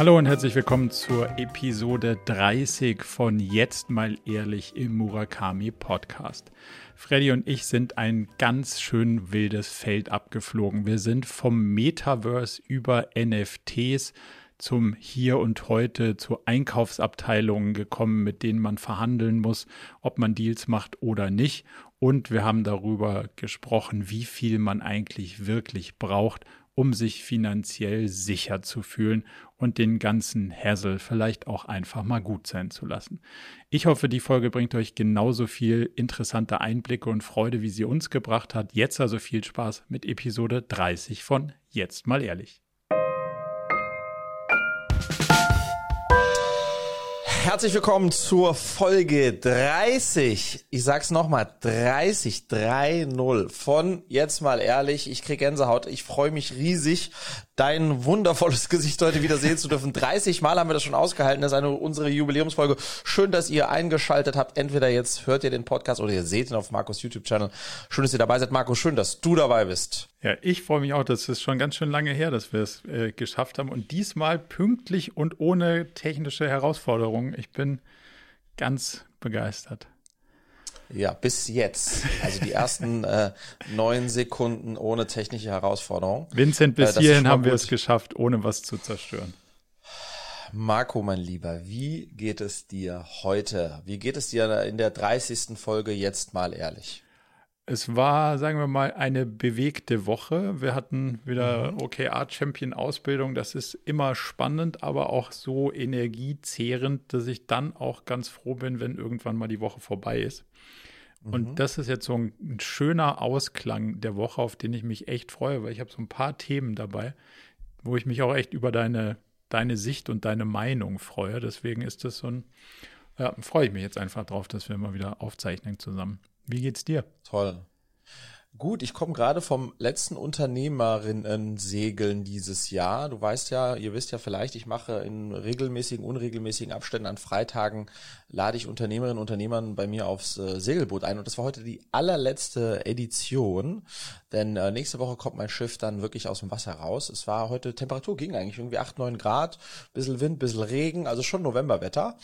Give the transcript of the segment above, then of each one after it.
Hallo und herzlich willkommen zur Episode 30 von Jetzt mal ehrlich im Murakami Podcast. Freddy und ich sind ein ganz schön wildes Feld abgeflogen. Wir sind vom Metaverse über NFTs zum Hier und Heute, zu Einkaufsabteilungen gekommen, mit denen man verhandeln muss, ob man Deals macht oder nicht. Und wir haben darüber gesprochen, wie viel man eigentlich wirklich braucht, um sich finanziell sicher zu fühlen und den ganzen Hassel vielleicht auch einfach mal gut sein zu lassen. Ich hoffe, die Folge bringt euch genauso viel interessante Einblicke und Freude, wie sie uns gebracht hat. Jetzt also viel Spaß mit Episode 30 von Jetzt mal ehrlich. Herzlich willkommen zur Folge 30. Ich sag's nochmal, 30, 3-0 von jetzt mal ehrlich. Ich krieg Gänsehaut. Ich freue mich riesig, dein wundervolles Gesicht heute wieder sehen zu dürfen. 30 Mal haben wir das schon ausgehalten. Das ist eine unsere Jubiläumsfolge. Schön, dass ihr eingeschaltet habt. Entweder jetzt hört ihr den Podcast oder ihr seht ihn auf Markus YouTube-Channel. Schön, dass ihr dabei seid. Markus, schön, dass du dabei bist. Ja, ich freue mich auch. Das ist schon ganz schön lange her, dass wir es äh, geschafft haben. Und diesmal pünktlich und ohne technische Herausforderungen. Ich bin ganz begeistert. Ja, bis jetzt. Also die ersten äh, neun Sekunden ohne technische Herausforderung. Vincent, bis äh, hierhin haben wir es geschafft, ohne was zu zerstören. Marco, mein Lieber, wie geht es dir heute? Wie geht es dir in der 30. Folge jetzt mal ehrlich? Es war, sagen wir mal, eine bewegte Woche. Wir hatten wieder mhm. OKR-Champion-Ausbildung. Das ist immer spannend, aber auch so energiezehrend, dass ich dann auch ganz froh bin, wenn irgendwann mal die Woche vorbei ist. Und mhm. das ist jetzt so ein, ein, schöner Ausklang der Woche, auf den ich mich echt freue, weil ich habe so ein paar Themen dabei, wo ich mich auch echt über deine, deine Sicht und deine Meinung freue. Deswegen ist das so ein, ja, freue ich mich jetzt einfach drauf, dass wir mal wieder aufzeichnen zusammen. Wie geht's dir? Toll. Gut, ich komme gerade vom letzten Unternehmerinnen-Segeln dieses Jahr. Du weißt ja, ihr wisst ja vielleicht, ich mache in regelmäßigen, unregelmäßigen Abständen an Freitagen, lade ich Unternehmerinnen und Unternehmern bei mir aufs äh, Segelboot ein. Und das war heute die allerletzte Edition, denn äh, nächste Woche kommt mein Schiff dann wirklich aus dem Wasser raus. Es war heute, Temperatur ging eigentlich irgendwie 8, 9 Grad, bisschen Wind, bisschen Regen, also schon Novemberwetter.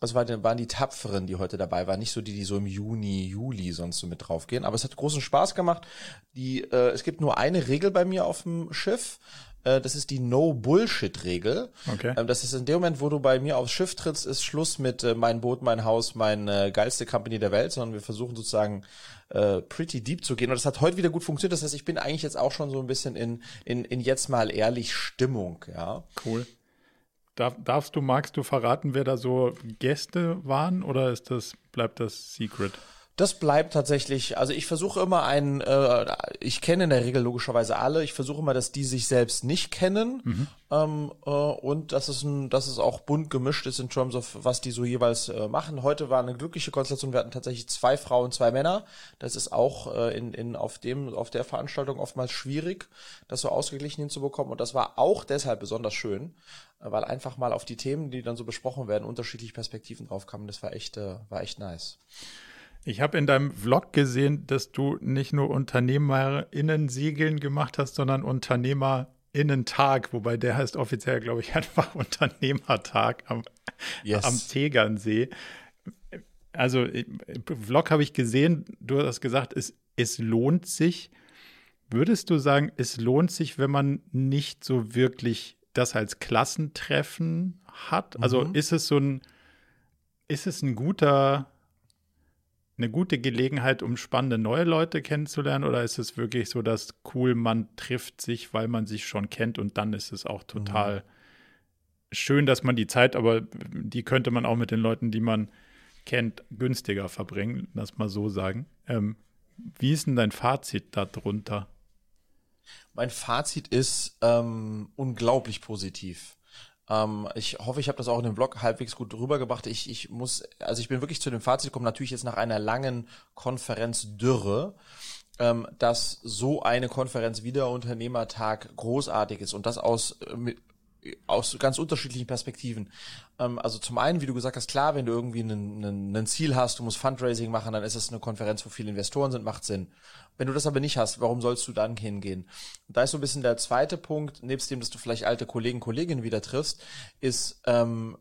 Das waren die Tapferen, die heute dabei waren, nicht so die, die so im Juni, Juli sonst so mit draufgehen. Aber es hat großen Spaß gemacht. Die, äh, es gibt nur eine Regel bei mir auf dem Schiff. Äh, das ist die No-Bullshit-Regel. Okay. Ähm, das ist in dem Moment, wo du bei mir aufs Schiff trittst, ist Schluss mit äh, mein Boot, mein Haus, meine äh, geilste Company der Welt, sondern wir versuchen sozusagen äh, pretty deep zu gehen. Und das hat heute wieder gut funktioniert. Das heißt, ich bin eigentlich jetzt auch schon so ein bisschen in, in, in jetzt mal ehrlich Stimmung, ja. Cool. Darf, darfst du, magst du verraten, wer da so Gäste waren oder ist das, bleibt das Secret? Das bleibt tatsächlich, also ich versuche immer einen, äh, ich kenne in der Regel logischerweise alle, ich versuche immer, dass die sich selbst nicht kennen mhm. ähm, äh, und dass es, ein, dass es auch bunt gemischt ist in terms of, was die so jeweils äh, machen. Heute war eine glückliche Konstellation, wir hatten tatsächlich zwei Frauen, zwei Männer. Das ist auch äh, in, in, auf, dem, auf der Veranstaltung oftmals schwierig, das so ausgeglichen hinzubekommen und das war auch deshalb besonders schön, weil einfach mal auf die Themen, die dann so besprochen werden, unterschiedliche Perspektiven drauf kamen. Das war echt, äh, war echt nice. Ich habe in deinem Vlog gesehen, dass du nicht nur UnternehmerInnen-Siegeln gemacht hast, sondern UnternehmerInnen-Tag, wobei der heißt offiziell, glaube ich, einfach Unternehmertag am, yes. am Tegernsee. Also, im Vlog habe ich gesehen, du hast gesagt, es, es lohnt sich. Würdest du sagen, es lohnt sich, wenn man nicht so wirklich das als Klassentreffen hat? Also mhm. ist es so ein, ist es ein guter eine gute Gelegenheit, um spannende neue Leute kennenzulernen? Oder ist es wirklich so, dass cool, man trifft sich, weil man sich schon kennt und dann ist es auch total mhm. schön, dass man die Zeit, aber die könnte man auch mit den Leuten, die man kennt, günstiger verbringen, lass mal so sagen. Ähm, wie ist denn dein Fazit darunter? Mein Fazit ist ähm, unglaublich positiv. Ähm, ich hoffe, ich habe das auch in dem Blog halbwegs gut rübergebracht. Ich, ich muss, also ich bin wirklich zu dem Fazit gekommen, natürlich jetzt nach einer langen Konferenz Dürre, ähm, dass so eine Konferenz wie der Unternehmertag großartig ist und das aus, äh, aus ganz unterschiedlichen Perspektiven. Ähm, also zum einen, wie du gesagt hast, klar, wenn du irgendwie ein Ziel hast, du musst Fundraising machen, dann ist es eine Konferenz, wo viele Investoren sind, macht Sinn. Wenn du das aber nicht hast, warum sollst du dann hingehen? Und da ist so ein bisschen der zweite Punkt, nebst dem, dass du vielleicht alte Kollegen, Kolleginnen wieder triffst, ist, ähm,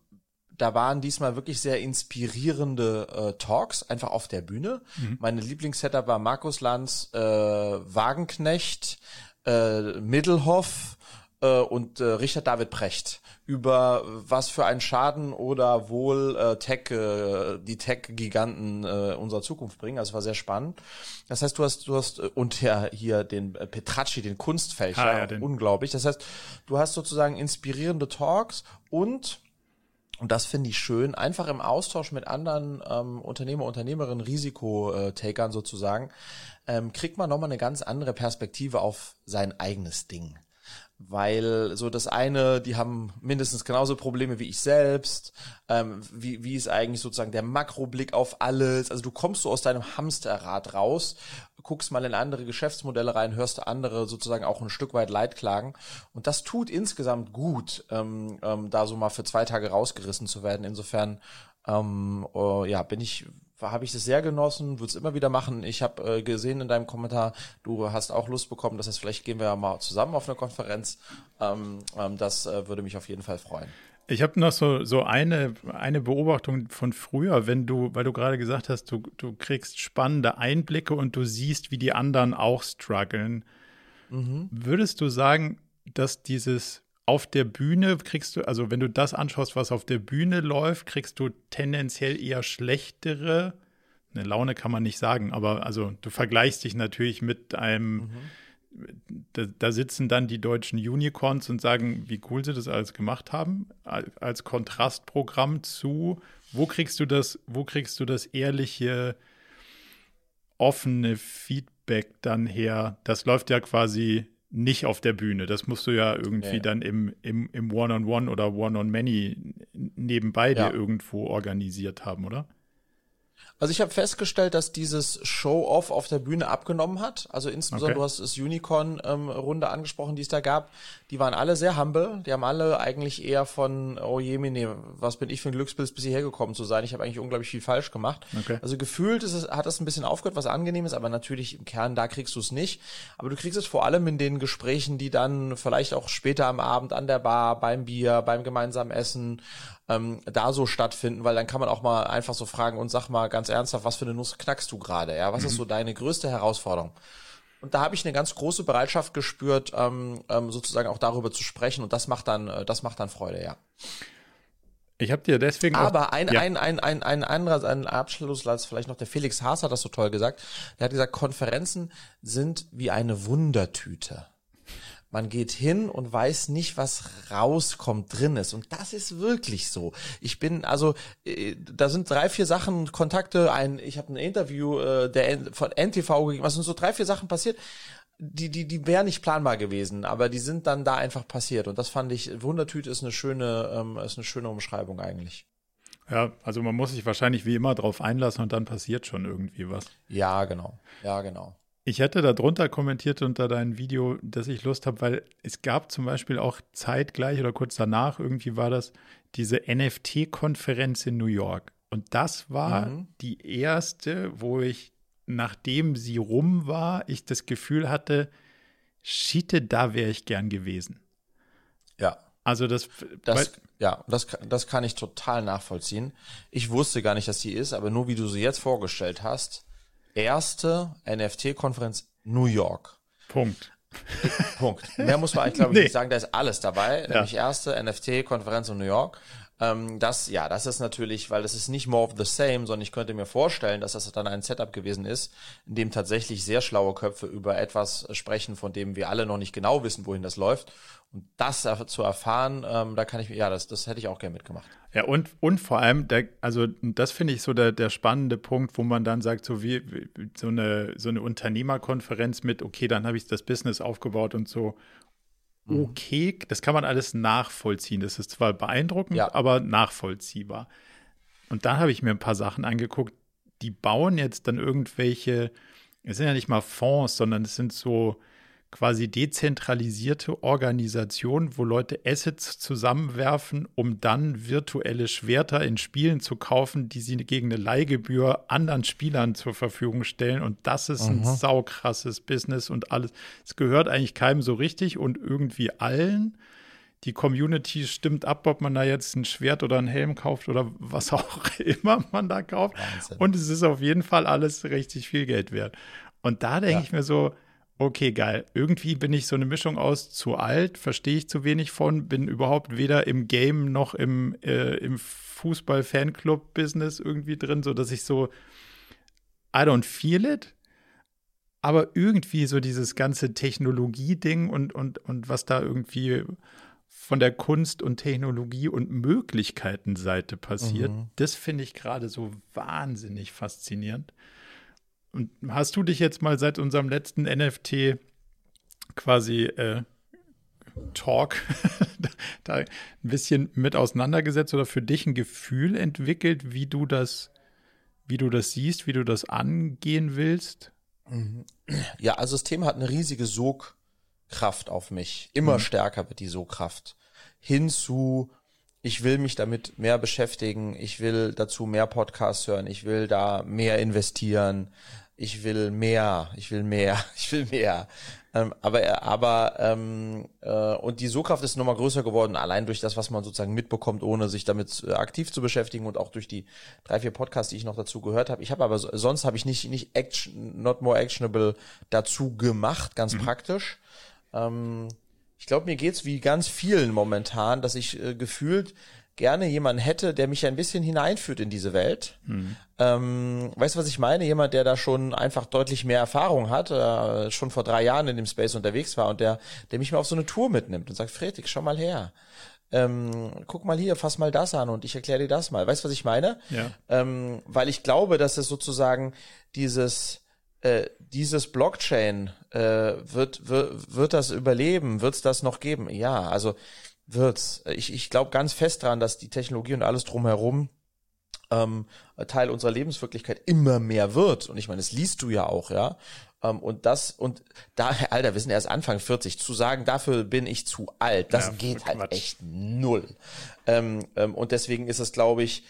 da waren diesmal wirklich sehr inspirierende äh, Talks, einfach auf der Bühne. Mhm. Meine Lieblingssetup war Markus Lanz, äh, Wagenknecht, äh, Middelhoff äh, und äh, Richard David Precht über was für einen Schaden oder wohl äh, Tech, äh, die Tech-Giganten äh, unserer Zukunft bringen. Also war sehr spannend. Das heißt, du hast, du hast, äh, und ja, hier den äh, Petracci, den Kunstfälscher, ah, ja, den. unglaublich. Das heißt, du hast sozusagen inspirierende Talks und und das finde ich schön, einfach im Austausch mit anderen ähm, Unternehmer, Unternehmerinnen, Risikotakern sozusagen, ähm, kriegt man nochmal eine ganz andere Perspektive auf sein eigenes Ding weil so das eine, die haben mindestens genauso Probleme wie ich selbst. Ähm, wie, wie ist eigentlich sozusagen der Makroblick auf alles? Also du kommst so aus deinem Hamsterrad raus, guckst mal in andere Geschäftsmodelle rein, hörst andere sozusagen auch ein Stück weit Leid klagen. Und das tut insgesamt gut, ähm, ähm, da so mal für zwei Tage rausgerissen zu werden. Insofern ähm, oh, ja, bin ich habe ich das sehr genossen, würde es immer wieder machen. Ich habe äh, gesehen in deinem Kommentar, du hast auch Lust bekommen, das heißt, vielleicht gehen wir ja mal zusammen auf eine Konferenz. Ähm, ähm, das äh, würde mich auf jeden Fall freuen. Ich habe noch so, so eine, eine Beobachtung von früher, wenn du, weil du gerade gesagt hast, du, du kriegst spannende Einblicke und du siehst, wie die anderen auch strugglen. Mhm. Würdest du sagen, dass dieses auf der Bühne kriegst du, also wenn du das anschaust, was auf der Bühne läuft, kriegst du tendenziell eher schlechtere, eine Laune kann man nicht sagen, aber also du vergleichst dich natürlich mit einem, mhm. da, da, sitzen dann die deutschen Unicorns und sagen, wie cool sie das alles gemacht haben, als Kontrastprogramm zu, wo kriegst du das, wo kriegst du das ehrliche, offene Feedback dann her? Das läuft ja quasi nicht auf der Bühne. Das musst du ja irgendwie ja. dann im, im, im One-on-One -on -One oder One-on-Many nebenbei ja. dir irgendwo organisiert haben, oder? Also ich habe festgestellt, dass dieses Show-Off auf der Bühne abgenommen hat. Also insbesondere, okay. du hast das Unicorn-Runde ähm, angesprochen, die es da gab. Die waren alle sehr humble. Die haben alle eigentlich eher von, oh je, nee, was bin ich für ein Glückspilz, bis hierher gekommen zu sein. Ich habe eigentlich unglaublich viel falsch gemacht. Okay. Also gefühlt ist es, hat das ein bisschen aufgehört, was angenehm ist, aber natürlich im Kern, da kriegst du es nicht. Aber du kriegst es vor allem in den Gesprächen, die dann vielleicht auch später am Abend an der Bar, beim Bier, beim gemeinsamen Essen, ähm, da so stattfinden, weil dann kann man auch mal einfach so fragen und sag mal ganz ernsthaft, was für eine Nuss knackst du gerade? Ja, was mhm. ist so deine größte Herausforderung? Und da habe ich eine ganz große Bereitschaft gespürt, ähm, ähm, sozusagen auch darüber zu sprechen. Und das macht dann, äh, das macht dann Freude, ja. Ich habe dir deswegen. Aber ein, ja. ein, ein, ein, ein anderer, ein Abschlusssatz, vielleicht noch der Felix Haas hat das so toll gesagt. Der hat gesagt, Konferenzen sind wie eine Wundertüte. Man geht hin und weiß nicht, was rauskommt, drin ist. Und das ist wirklich so. Ich bin, also, äh, da sind drei, vier Sachen, Kontakte, ein, ich habe ein Interview äh, der, von NTV gegeben, was sind so drei, vier Sachen passiert, die, die, die wären nicht planbar gewesen, aber die sind dann da einfach passiert. Und das fand ich, Wundertüte ist eine schöne, ähm, ist eine schöne Umschreibung eigentlich. Ja, also man muss sich wahrscheinlich wie immer drauf einlassen und dann passiert schon irgendwie was. Ja, genau. Ja, genau. Ich hätte darunter kommentiert unter deinem Video, dass ich Lust habe, weil es gab zum Beispiel auch zeitgleich oder kurz danach, irgendwie war das diese NFT-Konferenz in New York. Und das war mhm. die erste, wo ich, nachdem sie rum war, ich das Gefühl hatte, Schiete, da wäre ich gern gewesen. Ja. Also das, das ja, das, das kann ich total nachvollziehen. Ich wusste gar nicht, dass die ist, aber nur wie du sie jetzt vorgestellt hast, erste NFT-Konferenz New York. Punkt. Punkt. Mehr muss man eigentlich, glaube ich, nee. nicht sagen. Da ist alles dabei. Ja. Nämlich erste NFT-Konferenz in New York. Ähm, das, ja, das ist natürlich, weil das ist nicht more of the same, sondern ich könnte mir vorstellen, dass das dann ein Setup gewesen ist, in dem tatsächlich sehr schlaue Köpfe über etwas sprechen, von dem wir alle noch nicht genau wissen, wohin das läuft. Und das zu erfahren, ähm, da kann ich, ja, das, das hätte ich auch gerne mitgemacht. Ja, und, und vor allem, der, also das finde ich so der, der spannende Punkt, wo man dann sagt, so wie, wie so, eine, so eine Unternehmerkonferenz mit, okay, dann habe ich das Business aufgebaut und so. Okay, das kann man alles nachvollziehen. Das ist zwar beeindruckend, ja. aber nachvollziehbar. Und dann habe ich mir ein paar Sachen angeguckt, die bauen jetzt dann irgendwelche, es sind ja nicht mal Fonds, sondern es sind so quasi dezentralisierte Organisation, wo Leute Assets zusammenwerfen, um dann virtuelle Schwerter in Spielen zu kaufen, die sie gegen eine Leihgebühr anderen Spielern zur Verfügung stellen. Und das ist ein mhm. saukrasses Business und alles. Es gehört eigentlich keinem so richtig und irgendwie allen. Die Community stimmt ab, ob man da jetzt ein Schwert oder einen Helm kauft oder was auch immer man da kauft. Wahnsinn. Und es ist auf jeden Fall alles richtig viel Geld wert. Und da denke ja. ich mir so, okay, geil. Irgendwie bin ich so eine Mischung aus zu alt, verstehe ich zu wenig von, bin überhaupt weder im Game noch im, äh, im Fußball-Fanclub-Business irgendwie drin, so dass ich so, I don't feel it. Aber irgendwie so dieses ganze Technologie-Ding und, und, und was da irgendwie von der Kunst- und Technologie- und Möglichkeitenseite passiert, mhm. das finde ich gerade so wahnsinnig faszinierend. Und hast du dich jetzt mal seit unserem letzten NFT quasi äh, Talk da ein bisschen mit auseinandergesetzt oder für dich ein Gefühl entwickelt, wie du das, wie du das siehst, wie du das angehen willst? Mhm. Ja, also das Thema hat eine riesige Sogkraft auf mich. Immer mhm. stärker wird die Sogkraft. Hinzu, ich will mich damit mehr beschäftigen, ich will dazu mehr Podcasts hören, ich will da mehr investieren, ich will mehr, ich will mehr, ich will mehr. Ähm, aber aber ähm, äh, und die Sogkraft ist nochmal größer geworden, allein durch das, was man sozusagen mitbekommt, ohne sich damit äh, aktiv zu beschäftigen und auch durch die drei, vier Podcasts, die ich noch dazu gehört habe. Ich habe aber sonst habe ich nicht, nicht action, not more actionable dazu gemacht, ganz mhm. praktisch. Ähm, ich glaube, mir geht's wie ganz vielen momentan, dass ich äh, gefühlt gerne jemanden hätte, der mich ein bisschen hineinführt in diese Welt. Mhm. Ähm, weißt du, was ich meine? Jemand, der da schon einfach deutlich mehr Erfahrung hat, äh, schon vor drei Jahren in dem Space unterwegs war und der, der mich mal auf so eine Tour mitnimmt und sagt, Fredrik, schau mal her. Ähm, guck mal hier, fass mal das an und ich erkläre dir das mal. Weißt du, was ich meine? Ja. Ähm, weil ich glaube, dass es sozusagen dieses äh, dieses Blockchain äh, wird, wird wird das überleben, wird es das noch geben? Ja, also wird's. Ich, ich glaube ganz fest dran, dass die Technologie und alles drumherum ähm, Teil unserer Lebenswirklichkeit immer mehr wird. Und ich meine, das liest du ja auch, ja. Ähm, und das, und da, Alter, wir sind erst Anfang 40, zu sagen, dafür bin ich zu alt, das ja, geht halt echt null. Ähm, ähm, und deswegen ist es, glaube ich,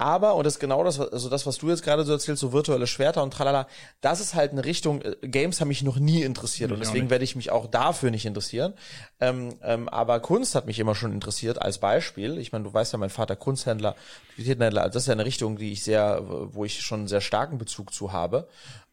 aber, und das ist genau das, also das, was du jetzt gerade so erzählst, so virtuelle Schwerter und tralala, das ist halt eine Richtung, äh, Games haben mich noch nie interessiert und deswegen werde ich mich auch dafür nicht interessieren. Ähm, ähm, aber Kunst hat mich immer schon interessiert als Beispiel. Ich meine, du weißt ja, mein Vater Kunsthändler, Aktivitätenhändler, das ist ja eine Richtung, die ich sehr, wo ich schon einen sehr starken Bezug zu habe.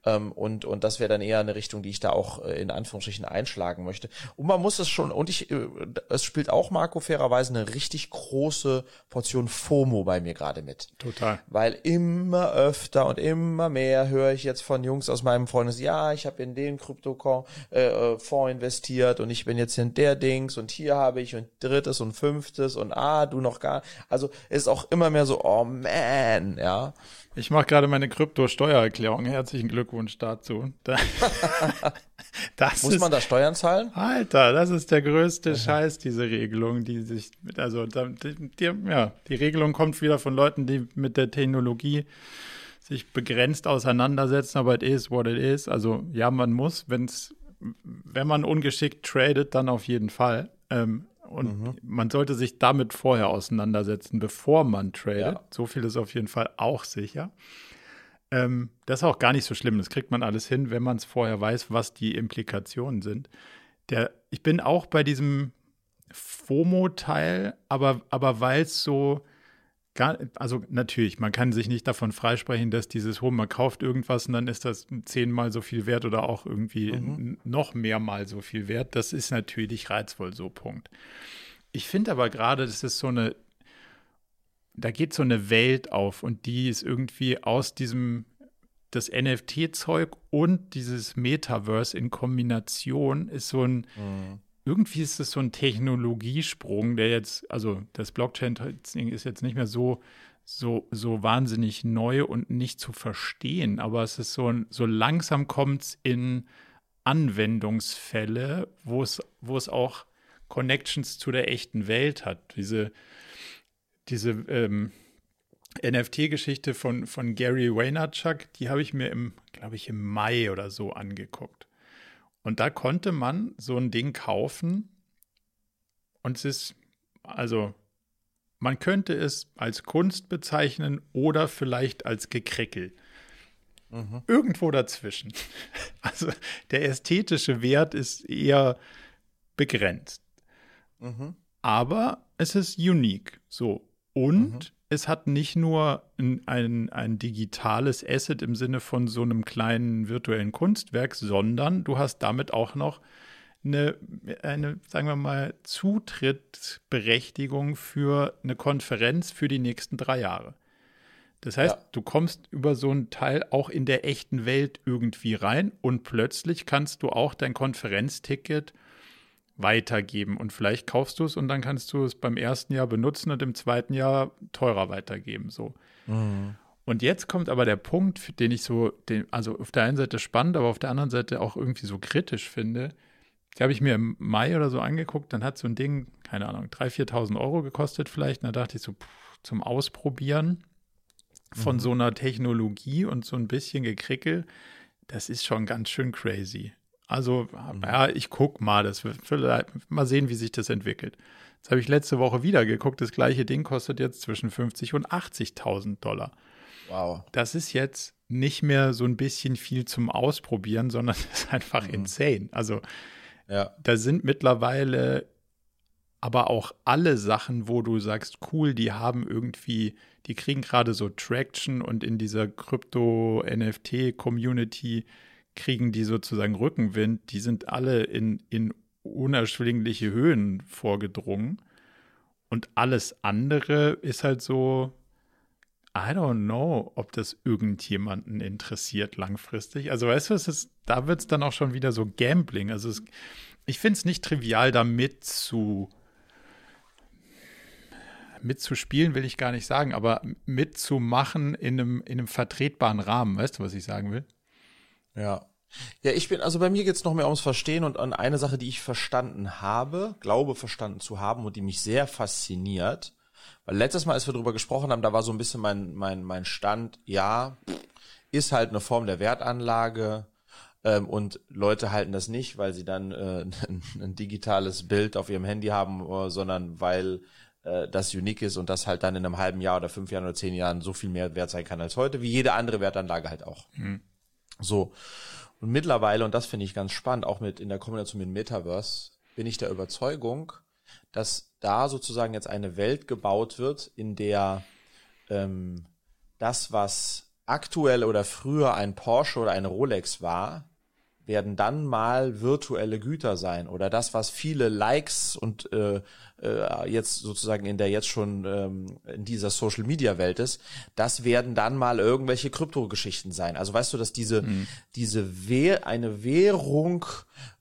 Ähm, und, und das wäre dann eher eine Richtung, die ich da auch äh, in Anführungsstrichen einschlagen möchte. Und man muss es schon, und ich, äh, es spielt auch Marco fairerweise eine richtig große Portion FOMO bei mir gerade mit. Total. Weil immer öfter und immer mehr höre ich jetzt von Jungs aus meinem Freundes, ja, ich habe in den Krypto-Fonds äh, äh investiert und ich bin jetzt in der Dings und hier habe ich und drittes und fünftes und ah, du noch gar. Also ist auch immer mehr so, oh man, ja. Ich mache gerade meine Krypto-Steuererklärung. Herzlichen Glückwunsch dazu. Muss ist, man da Steuern zahlen? Alter, das ist der größte Aha. Scheiß, diese Regelung, die sich, also die, die, ja, die Regelung kommt wieder von Leuten, die mit der Technologie sich begrenzt auseinandersetzen, aber it is what it is. Also ja, man muss, wenn's, wenn man ungeschickt tradet, dann auf jeden Fall. Ähm, und mhm. man sollte sich damit vorher auseinandersetzen, bevor man tradet. Ja. So viel ist auf jeden Fall auch sicher. Ähm, das ist auch gar nicht so schlimm. Das kriegt man alles hin, wenn man es vorher weiß, was die Implikationen sind. Der, ich bin auch bei diesem FOMO-Teil, aber, aber weil es so Gar, also natürlich, man kann sich nicht davon freisprechen, dass dieses Home, man kauft irgendwas und dann ist das zehnmal so viel wert oder auch irgendwie mhm. noch mehrmal so viel wert. Das ist natürlich reizvoll, so Punkt. Ich finde aber gerade, das ist so eine, da geht so eine Welt auf und die ist irgendwie aus diesem, das NFT-Zeug und dieses Metaverse in Kombination ist so ein, mhm irgendwie ist es so ein Technologiesprung, der jetzt, also das Blockchain-Ding ist jetzt nicht mehr so, so, so wahnsinnig neu und nicht zu verstehen, aber es ist so, so langsam kommt es in Anwendungsfälle, wo es, auch Connections zu der echten Welt hat. Diese, diese ähm, NFT-Geschichte von, von Gary Vaynerchuk, die habe ich mir im, glaube ich, im Mai oder so angeguckt. Und da konnte man so ein Ding kaufen und es ist, also man könnte es als Kunst bezeichnen oder vielleicht als Gekrickel. Mhm. Irgendwo dazwischen. Also der ästhetische Wert ist eher begrenzt. Mhm. Aber es ist unique. So. Und mhm. Es hat nicht nur ein, ein, ein digitales Asset im Sinne von so einem kleinen virtuellen Kunstwerk, sondern du hast damit auch noch eine, eine, sagen wir mal, Zutrittsberechtigung für eine Konferenz für die nächsten drei Jahre. Das heißt, ja. du kommst über so einen Teil auch in der echten Welt irgendwie rein und plötzlich kannst du auch dein Konferenzticket weitergeben und vielleicht kaufst du es und dann kannst du es beim ersten Jahr benutzen und im zweiten Jahr teurer weitergeben. So. Mhm. Und jetzt kommt aber der Punkt, den ich so, den, also auf der einen Seite spannend, aber auf der anderen Seite auch irgendwie so kritisch finde. Die habe ich mir im Mai oder so angeguckt, dann hat so ein Ding, keine Ahnung, 3.000, 4.000 Euro gekostet vielleicht. Und da dachte ich so, pff, zum Ausprobieren von mhm. so einer Technologie und so ein bisschen gekrickel, das ist schon ganz schön crazy. Also, mhm. ja, ich guck mal, das vielleicht mal sehen, wie sich das entwickelt. Jetzt habe ich letzte Woche wieder geguckt, das gleiche Ding kostet jetzt zwischen 50 und 80.000 Dollar. Wow. Das ist jetzt nicht mehr so ein bisschen viel zum Ausprobieren, sondern das ist einfach mhm. insane. Also, ja. da sind mittlerweile aber auch alle Sachen, wo du sagst, cool, die haben irgendwie, die kriegen gerade so Traction und in dieser Krypto-NFT-Community kriegen die sozusagen Rückenwind, die sind alle in, in unerschwingliche Höhen vorgedrungen. Und alles andere ist halt so, I don't know, ob das irgendjemanden interessiert langfristig. Also weißt du, ist, da wird es dann auch schon wieder so Gambling. Also es, ich finde es nicht trivial, da mitzu, mitzuspielen, will ich gar nicht sagen, aber mitzumachen in einem, in einem vertretbaren Rahmen. Weißt du, was ich sagen will? Ja. Ja, ich bin, also bei mir geht's noch mehr ums Verstehen und an eine Sache, die ich verstanden habe, glaube verstanden zu haben und die mich sehr fasziniert. Weil letztes Mal, als wir darüber gesprochen haben, da war so ein bisschen mein, mein, mein Stand, ja, ist halt eine Form der Wertanlage, ähm, und Leute halten das nicht, weil sie dann äh, ein, ein, digitales Bild auf ihrem Handy haben, äh, sondern weil äh, das unique ist und das halt dann in einem halben Jahr oder fünf Jahren oder zehn Jahren so viel mehr wert sein kann als heute, wie jede andere Wertanlage halt auch. Mhm. So. Und mittlerweile, und das finde ich ganz spannend, auch mit in der Kombination mit Metaverse, bin ich der Überzeugung, dass da sozusagen jetzt eine Welt gebaut wird, in der ähm, das, was aktuell oder früher ein Porsche oder eine Rolex war, werden dann mal virtuelle Güter sein oder das, was viele Likes und äh, äh, jetzt sozusagen in der jetzt schon ähm, in dieser Social Media Welt ist, das werden dann mal irgendwelche Kryptogeschichten sein. Also weißt du, dass diese mhm. diese Wäh eine Währung,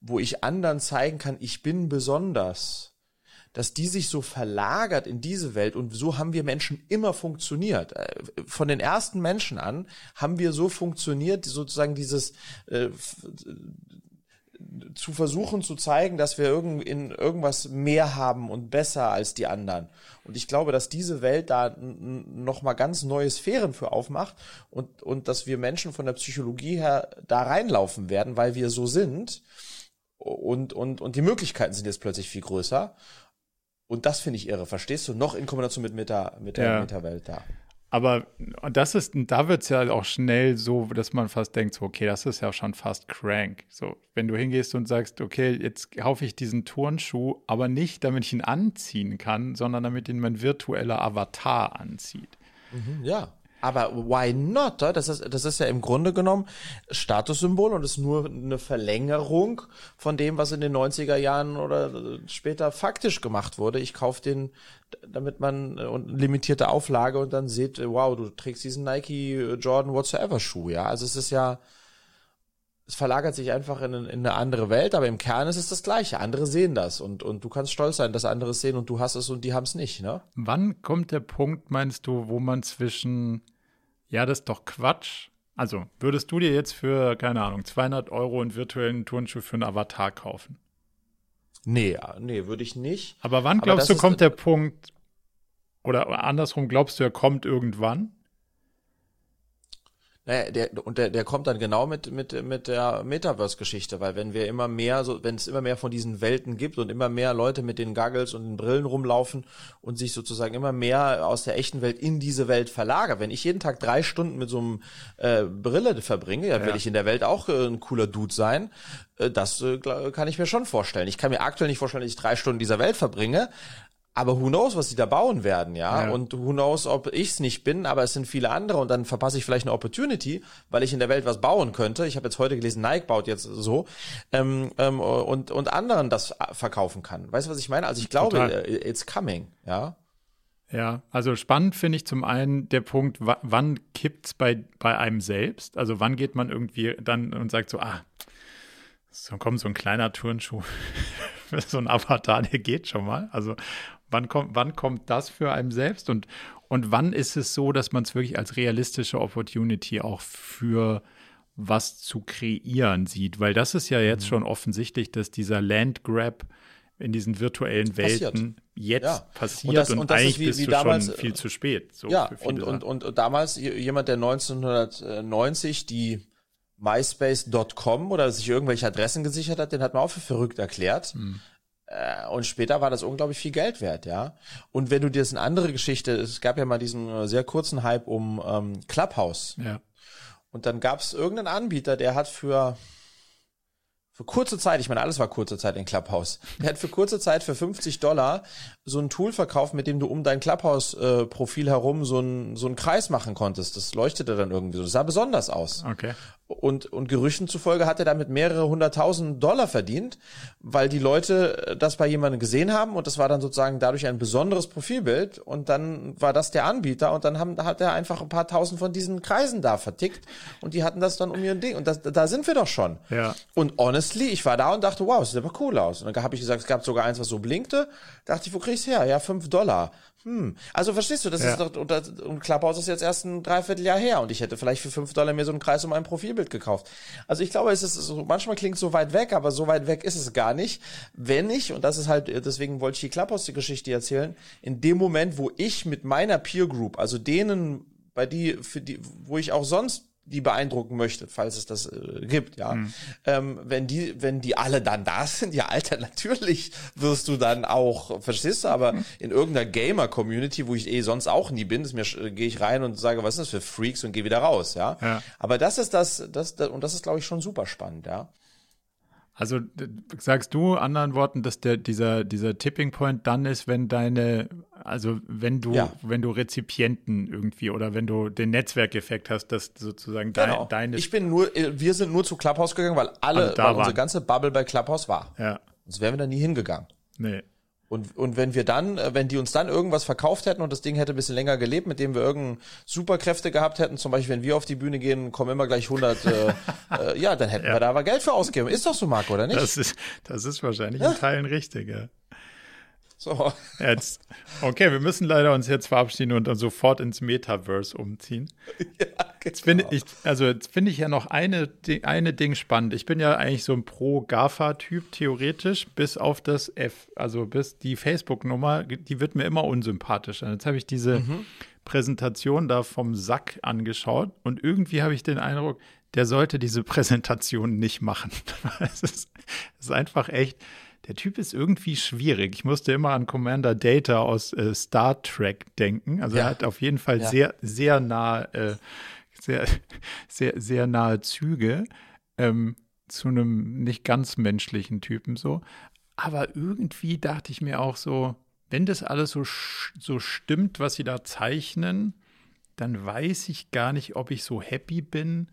wo ich anderen zeigen kann, ich bin besonders dass die sich so verlagert in diese Welt und so haben wir Menschen immer funktioniert. Äh, von den ersten Menschen an haben wir so funktioniert, sozusagen dieses äh, zu versuchen zu zeigen, dass wir irgend in irgendwas mehr haben und besser als die anderen. Und ich glaube, dass diese Welt da noch mal ganz neue Sphären für aufmacht und und dass wir Menschen von der Psychologie her da reinlaufen werden, weil wir so sind und und und die Möglichkeiten sind jetzt plötzlich viel größer und das finde ich irre, verstehst du? Noch in Kombination mit, Meta, mit der ja. Meta-Welt da. Aber das ist, da wird es ja auch schnell so, dass man fast denkt, so, okay, das ist ja schon fast crank. So, wenn du hingehst und sagst, okay, jetzt kaufe ich diesen Turnschuh, aber nicht, damit ich ihn anziehen kann, sondern damit ihn mein virtueller Avatar anzieht. Mhm, ja. Aber why not? Das ist, das ist ja im Grunde genommen Statussymbol und ist nur eine Verlängerung von dem, was in den 90er Jahren oder später faktisch gemacht wurde. Ich kaufe den, damit man und limitierte Auflage und dann seht, wow, du trägst diesen Nike Jordan Whatsoever Schuh, ja. Also es ist ja, es verlagert sich einfach in, in, eine andere Welt, aber im Kern ist es das Gleiche. Andere sehen das und, und du kannst stolz sein, dass andere es sehen und du hast es und die haben es nicht, ne? Wann kommt der Punkt, meinst du, wo man zwischen, ja, das ist doch Quatsch. Also, würdest du dir jetzt für, keine Ahnung, 200 Euro einen virtuellen Turnschuh für einen Avatar kaufen? Nee, nee, würde ich nicht. Aber wann glaubst aber du, kommt der Punkt, oder andersrum, glaubst du, er kommt irgendwann? Naja, der, und der, der kommt dann genau mit, mit, mit der Metaverse-Geschichte, weil wenn wir immer mehr, so, wenn es immer mehr von diesen Welten gibt und immer mehr Leute mit den Goggles und den Brillen rumlaufen und sich sozusagen immer mehr aus der echten Welt in diese Welt verlagern. Wenn ich jeden Tag drei Stunden mit so einem äh, Brille verbringe, ja, ja. will ich in der Welt auch äh, ein cooler Dude sein. Äh, das äh, kann ich mir schon vorstellen. Ich kann mir aktuell nicht vorstellen, dass ich drei Stunden dieser Welt verbringe, aber who knows, was die da bauen werden, ja? ja. Und who knows, ob ich's nicht bin, aber es sind viele andere und dann verpasse ich vielleicht eine Opportunity, weil ich in der Welt was bauen könnte. Ich habe jetzt heute gelesen, Nike baut jetzt so ähm, ähm, und und anderen das verkaufen kann. Weißt du, was ich meine? Also ich glaube, Total. Äh, it's coming, ja. Ja, also spannend finde ich zum einen der Punkt, wann kippt's bei bei einem selbst? Also wann geht man irgendwie dann und sagt so, ah, so kommt so ein kleiner Turnschuh so ein Avatar, der geht schon mal. Also Wann kommt, wann kommt das für einen selbst und, und wann ist es so, dass man es wirklich als realistische Opportunity auch für was zu kreieren sieht? Weil das ist ja jetzt mhm. schon offensichtlich, dass dieser Landgrab in diesen virtuellen Welten passiert. jetzt ja. passiert und, das, und, und das eigentlich wie, bist wie du damals, schon viel zu spät. So ja, und, und, und, damals jemand, der 1990 die MySpace.com oder sich irgendwelche Adressen gesichert hat, den hat man auch für verrückt erklärt. Hm. Äh, und später war das unglaublich viel Geld wert, ja. Und wenn du dir das eine andere Geschichte, es gab ja mal diesen äh, sehr kurzen Hype um ähm, Clubhouse. Ja. Und dann gab es irgendeinen Anbieter, der hat für für kurze Zeit, ich meine, alles war kurze Zeit in Clubhouse. Der hat für kurze Zeit für 50 Dollar so ein Tool verkauft, mit dem du um dein Clubhouse-Profil herum so einen so einen Kreis machen konntest. Das leuchtete dann irgendwie so. Das sah besonders aus. Okay. Und, und Gerüchten zufolge hat er damit mehrere hunderttausend Dollar verdient, weil die Leute äh, das bei jemandem gesehen haben und das war dann sozusagen dadurch ein besonderes Profilbild und dann war das der Anbieter und dann haben, hat er einfach ein paar tausend von diesen Kreisen da vertickt und die hatten das dann um ihr Ding und das, da sind wir doch schon. Ja. Und honestly, ich war da und dachte, wow, das sieht aber cool aus. Und dann habe ich gesagt, es gab sogar eins, was so blinkte. Dachte ich, wo kriegst du her? Ja, fünf Dollar. Hm. Also verstehst du, das ja. ist doch, und, und Clubhouse ist jetzt erst ein Dreivierteljahr her und ich hätte vielleicht für fünf Dollar mir so einen Kreis um ein Profilbild gekauft. Also ich glaube, es ist so, manchmal klingt es so weit weg, aber so weit weg ist es gar nicht. Wenn ich, und das ist halt, deswegen wollte ich die Clubhouse die Geschichte erzählen, in dem Moment, wo ich mit meiner Peer Group, also denen, bei die, für die, wo ich auch sonst die beeindrucken möchte, falls es das äh, gibt, ja. Mhm. Ähm, wenn die, wenn die alle dann da sind, ja, Alter, natürlich wirst du dann auch, verstehst du, aber mhm. in irgendeiner Gamer-Community, wo ich eh sonst auch nie bin, ist mir äh, gehe ich rein und sage, was ist das für Freaks und gehe wieder raus, ja? ja. Aber das ist das, das, das und das ist, glaube ich, schon super spannend, ja. Also sagst du anderen Worten, dass der dieser dieser Tipping Point dann ist, wenn deine also wenn du ja. wenn du Rezipienten irgendwie oder wenn du den Netzwerkeffekt hast, dass sozusagen genau. dein, deine Ich bin nur wir sind nur zu Clubhouse gegangen, weil alle weil unsere ganze Bubble bei Clubhouse war. Ja. Sonst wären wir da nie hingegangen. Nee. Und, und wenn wir dann, äh, wenn die uns dann irgendwas verkauft hätten und das Ding hätte ein bisschen länger gelebt, mit dem wir irgendeine Superkräfte gehabt hätten, zum Beispiel wenn wir auf die Bühne gehen, kommen immer gleich 100, äh, äh, ja, dann hätten ja. wir da aber Geld für ausgegeben. Ist doch so, Marco, oder nicht? Das ist, das ist wahrscheinlich in Teilen richtig, ja. So. Jetzt, okay, wir müssen leider uns jetzt verabschieden und dann sofort ins Metaverse umziehen. Ja, genau. Jetzt finde ich, also jetzt finde ich ja noch eine, eine Ding spannend. Ich bin ja eigentlich so ein Pro-GAFA-Typ theoretisch, bis auf das F. Also bis die Facebook-Nummer, die wird mir immer unsympathischer. Jetzt habe ich diese mhm. Präsentation da vom Sack angeschaut und irgendwie habe ich den Eindruck, der sollte diese Präsentation nicht machen. es, ist, es ist einfach echt der Typ ist irgendwie schwierig. Ich musste immer an Commander Data aus äh, Star Trek denken. Also ja. er hat auf jeden Fall ja. sehr, sehr nah, äh, sehr, sehr, sehr nahe Züge ähm, zu einem nicht ganz menschlichen Typen so. Aber irgendwie dachte ich mir auch so, wenn das alles so, so stimmt, was sie da zeichnen, dann weiß ich gar nicht, ob ich so happy bin,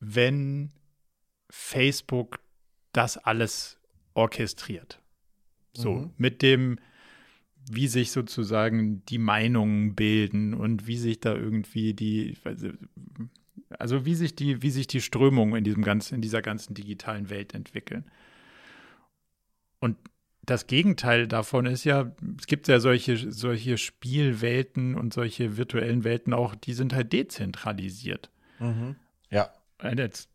wenn Facebook das alles orchestriert. So, mhm. mit dem, wie sich sozusagen die Meinungen bilden und wie sich da irgendwie die, also wie sich die, wie sich die Strömungen in diesem ganzen, in dieser ganzen digitalen Welt entwickeln. Und das Gegenteil davon ist ja, es gibt ja solche, solche Spielwelten und solche virtuellen Welten auch, die sind halt dezentralisiert. Mhm. Ja. Und jetzt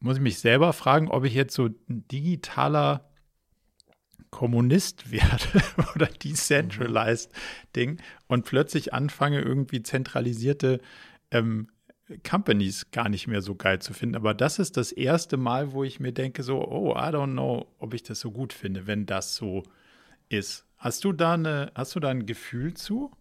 muss ich mich selber fragen, ob ich jetzt so ein digitaler Kommunist werde oder decentralized Ding und plötzlich anfange, irgendwie zentralisierte ähm, Companies gar nicht mehr so geil zu finden. Aber das ist das erste Mal, wo ich mir denke, so, oh, I don't know, ob ich das so gut finde, wenn das so ist. Hast du da eine, hast du da ein Gefühl zu?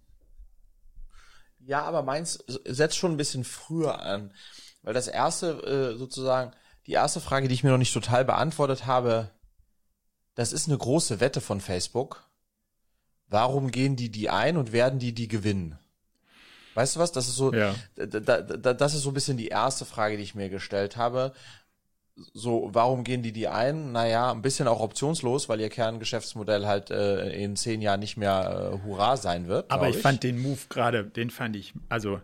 Ja, aber meins setzt schon ein bisschen früher an. Weil das erste, äh, sozusagen, die erste Frage, die ich mir noch nicht total beantwortet habe, das ist eine große Wette von Facebook. Warum gehen die die ein und werden die die gewinnen? Weißt du was? Das ist so, ja. da, da, das ist so ein bisschen die erste Frage, die ich mir gestellt habe. So, warum gehen die die ein? Naja, ein bisschen auch optionslos, weil ihr Kerngeschäftsmodell halt äh, in zehn Jahren nicht mehr äh, Hurra sein wird. Aber ich, ich fand den Move gerade, den fand ich, also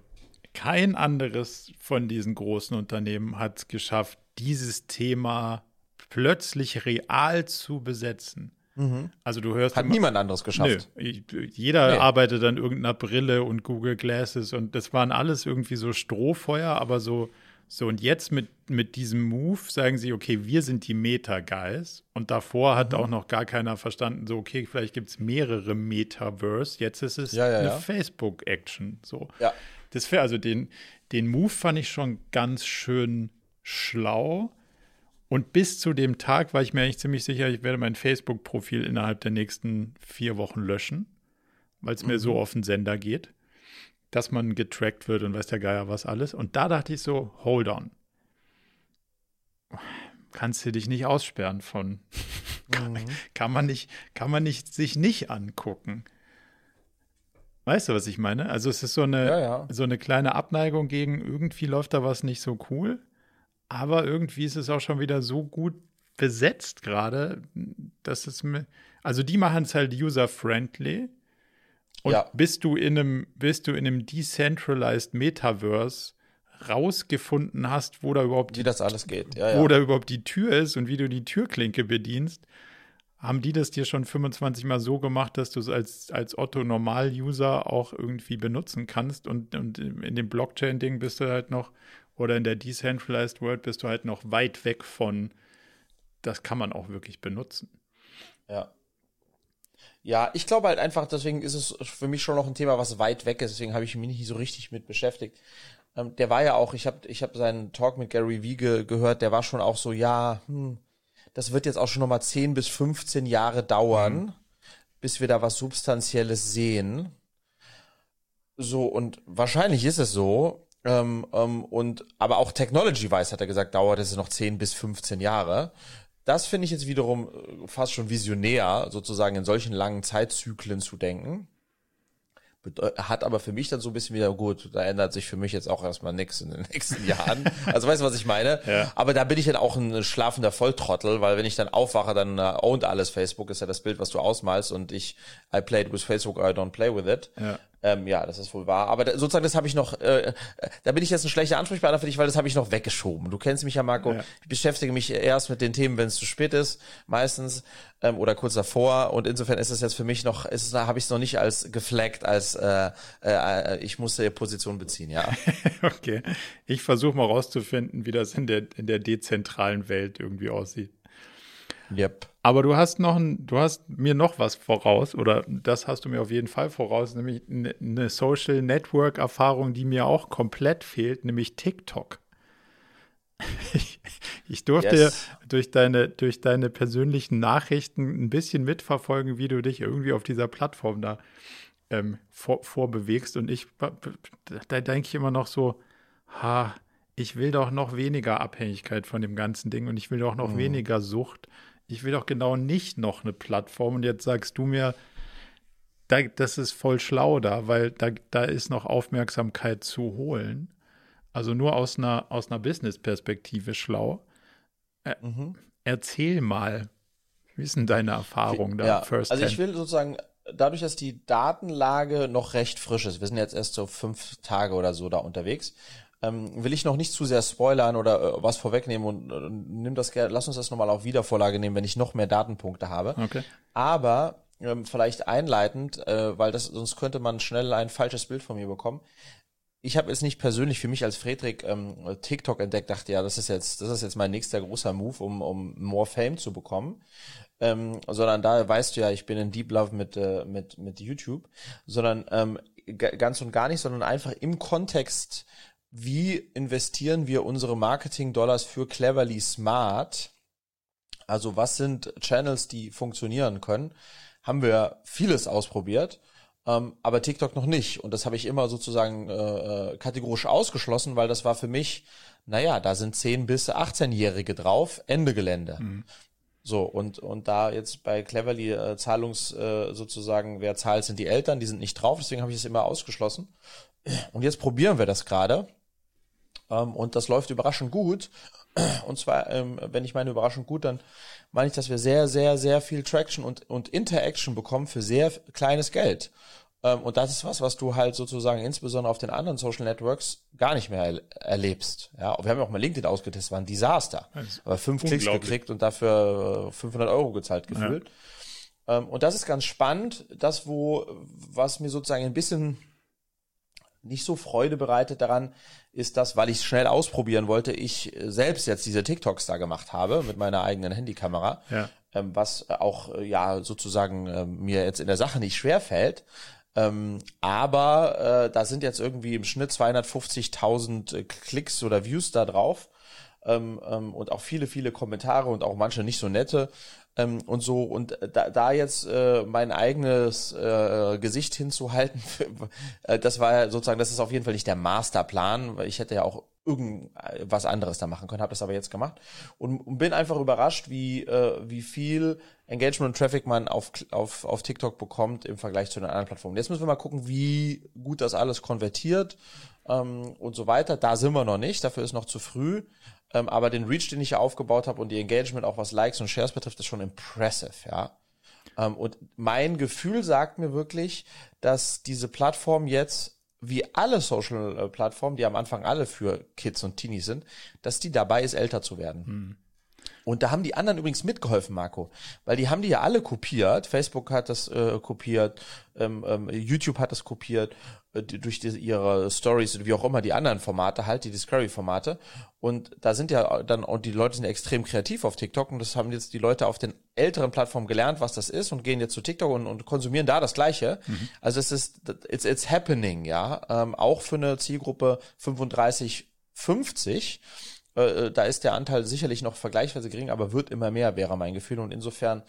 kein anderes von diesen großen Unternehmen hat es geschafft, dieses Thema plötzlich real zu besetzen. Mhm. Also du hörst. Hat immer, niemand anderes geschafft. Nö, jeder nee. arbeitet an irgendeiner Brille und Google Glasses und das waren alles irgendwie so Strohfeuer, aber so, so und jetzt mit, mit diesem Move sagen sie, okay, wir sind die Meta-Guys und davor hat mhm. auch noch gar keiner verstanden, so okay, vielleicht gibt es mehrere Metaverse, jetzt ist es ja, ja, eine ja. Facebook-Action. So. Ja. Das wäre also den, den Move fand ich schon ganz schön schlau. Und bis zu dem Tag war ich mir eigentlich ziemlich sicher, ich werde mein Facebook-Profil innerhalb der nächsten vier Wochen löschen, weil es mhm. mir so mhm. auf den Sender geht, dass man getrackt wird und weiß der Geier was alles. Und da dachte ich so, hold on. Kannst du dich nicht aussperren von. Mhm. kann, man nicht, kann man nicht sich nicht angucken. Weißt du, was ich meine? Also es ist so eine, ja, ja. so eine kleine Abneigung gegen irgendwie läuft da was nicht so cool. Aber irgendwie ist es auch schon wieder so gut besetzt gerade, dass es mir. Also die machen es halt user-friendly. Und ja. bist du in einem, bist du in einem decentralized Metaverse rausgefunden hast, wo da überhaupt wie das alles geht, ja, wo ja. da überhaupt die Tür ist und wie du die Türklinke bedienst, haben die das dir schon 25 Mal so gemacht, dass du es als, als Otto-Normal-User auch irgendwie benutzen kannst und, und in dem Blockchain-Ding bist du halt noch, oder in der Decentralized World bist du halt noch weit weg von, das kann man auch wirklich benutzen. Ja. Ja, ich glaube halt einfach, deswegen ist es für mich schon noch ein Thema, was weit weg ist, deswegen habe ich mich nicht so richtig mit beschäftigt. Ähm, der war ja auch, ich habe ich hab seinen Talk mit Gary Vee ge gehört, der war schon auch so, ja, hm, das wird jetzt auch schon nochmal 10 bis 15 Jahre dauern, mhm. bis wir da was Substanzielles sehen. So, und wahrscheinlich ist es so. Ähm, ähm, und aber auch Technology-wise hat er gesagt, dauert es noch 10 bis 15 Jahre. Das finde ich jetzt wiederum äh, fast schon visionär, sozusagen in solchen langen Zeitzyklen zu denken hat aber für mich dann so ein bisschen wieder gut, da ändert sich für mich jetzt auch erstmal nichts in den nächsten Jahren. Also weißt du, was ich meine? Ja. Aber da bin ich dann auch ein schlafender Volltrottel, weil wenn ich dann aufwache, dann uh, owned alles Facebook, ist ja das Bild, was du ausmalst und ich I played with Facebook, I don't play with it. Ja. Ähm, ja, das ist wohl wahr. Aber da, sozusagen, das habe ich noch, äh, da bin ich jetzt ein schlechter Ansprechpartner für dich, weil das habe ich noch weggeschoben. Du kennst mich ja, Marco. Ja. Ich beschäftige mich erst mit den Themen, wenn es zu spät ist, meistens, ähm, oder kurz davor. Und insofern ist es jetzt für mich noch, ist es, habe ich es noch nicht als geflaggt, als äh, äh, ich musste Position beziehen, ja. okay. Ich versuche mal rauszufinden, wie das in der, in der dezentralen Welt irgendwie aussieht. Yep. Aber du hast noch ein, du hast mir noch was voraus, oder das hast du mir auf jeden Fall voraus, nämlich eine Social Network Erfahrung, die mir auch komplett fehlt, nämlich TikTok. Ich, ich durfte yes. durch deine, durch deine persönlichen Nachrichten ein bisschen mitverfolgen, wie du dich irgendwie auf dieser Plattform da ähm, vor, vorbewegst. Und ich, da denke ich immer noch so, ha, ich will doch noch weniger Abhängigkeit von dem ganzen Ding und ich will doch noch mhm. weniger Sucht ich will doch genau nicht noch eine Plattform. Und jetzt sagst du mir, da, das ist voll schlau da, weil da, da ist noch Aufmerksamkeit zu holen. Also nur aus einer, aus einer Business-Perspektive schlau. Äh, mhm. Erzähl mal, wie ist denn deine Erfahrung da? Ja, first also ich will sozusagen, dadurch, dass die Datenlage noch recht frisch ist, wir sind jetzt erst so fünf Tage oder so da unterwegs, ähm, will ich noch nicht zu sehr spoilern oder äh, was vorwegnehmen und äh, nimm das gerne, lass uns das nochmal auf Wiedervorlage nehmen, wenn ich noch mehr Datenpunkte habe. Okay. Aber ähm, vielleicht einleitend, äh, weil das sonst könnte man schnell ein falsches Bild von mir bekommen. Ich habe jetzt nicht persönlich für mich als Friedrich ähm, TikTok entdeckt, dachte ja, das ist jetzt, das ist jetzt mein nächster großer Move, um, um more Fame zu bekommen. Ähm, sondern da weißt du ja, ich bin in Deep Love mit, äh, mit, mit YouTube, sondern ähm, ganz und gar nicht, sondern einfach im Kontext wie investieren wir unsere Marketing-Dollars für Cleverly Smart? Also was sind Channels, die funktionieren können? Haben wir vieles ausprobiert, ähm, aber TikTok noch nicht. Und das habe ich immer sozusagen äh, äh kategorisch ausgeschlossen, weil das war für mich, naja, da sind 10 bis 18-Jährige drauf, Ende Gelände. Mhm. So, und, und da jetzt bei Cleverly äh, Zahlungs äh, sozusagen, wer zahlt, sind die Eltern, die sind nicht drauf, deswegen habe ich es immer ausgeschlossen. Und jetzt probieren wir das gerade. Ähm, und das läuft überraschend gut. Und zwar, ähm, wenn ich meine überraschend gut, dann meine ich, dass wir sehr, sehr, sehr viel Traction und, und Interaction bekommen für sehr kleines Geld. Ähm, und das ist was, was du halt sozusagen insbesondere auf den anderen Social Networks gar nicht mehr er erlebst. Ja, wir haben ja auch mal LinkedIn ausgetestet, war ein Desaster. Aber fünf Klicks gekriegt und dafür 500 äh, Euro gezahlt gefühlt. Ja. Und das ist ganz spannend, das wo, was mir sozusagen ein bisschen nicht so Freude bereitet daran, ist das, weil ich es schnell ausprobieren wollte, ich selbst jetzt diese TikToks da gemacht habe mit meiner eigenen Handykamera, ja. ähm, was auch äh, ja sozusagen äh, mir jetzt in der Sache nicht schwer fällt. Ähm, aber äh, da sind jetzt irgendwie im Schnitt 250.000 äh, Klicks oder Views da drauf ähm, ähm, und auch viele, viele Kommentare und auch manche nicht so nette ähm, und so. Und da, da jetzt äh, mein eigenes äh, Gesicht hinzuhalten, äh, das war sozusagen, das ist auf jeden Fall nicht der Masterplan, weil ich hätte ja auch irgendwas anderes da machen können, habe das aber jetzt gemacht und, und bin einfach überrascht, wie, äh, wie viel Engagement und Traffic man auf, auf, auf TikTok bekommt im Vergleich zu den anderen Plattformen. Jetzt müssen wir mal gucken, wie gut das alles konvertiert ähm, und so weiter. Da sind wir noch nicht, dafür ist noch zu früh. Ähm, aber den Reach, den ich hier aufgebaut habe und die Engagement, auch was Likes und Shares betrifft, ist schon impressive, ja. Ähm, und mein Gefühl sagt mir wirklich, dass diese Plattform jetzt, wie alle Social-Plattformen, die am Anfang alle für Kids und Teenies sind, dass die dabei ist, älter zu werden. Hm. Und da haben die anderen übrigens mitgeholfen, Marco, weil die haben die ja alle kopiert. Facebook hat das äh, kopiert, ähm, ähm, YouTube hat das kopiert, äh, durch die, ihre Stories, wie auch immer die anderen Formate halt, die Discovery-Formate. Und da sind ja dann, und die Leute sind ja extrem kreativ auf TikTok und das haben jetzt die Leute auf den älteren Plattformen gelernt, was das ist und gehen jetzt zu TikTok und, und konsumieren da das Gleiche. Mhm. Also es ist, it's, it's happening, ja, ähm, auch für eine Zielgruppe 35, 50 äh, äh, da ist der Anteil sicherlich noch vergleichsweise gering, aber wird immer mehr, wäre mein Gefühl. Und insofern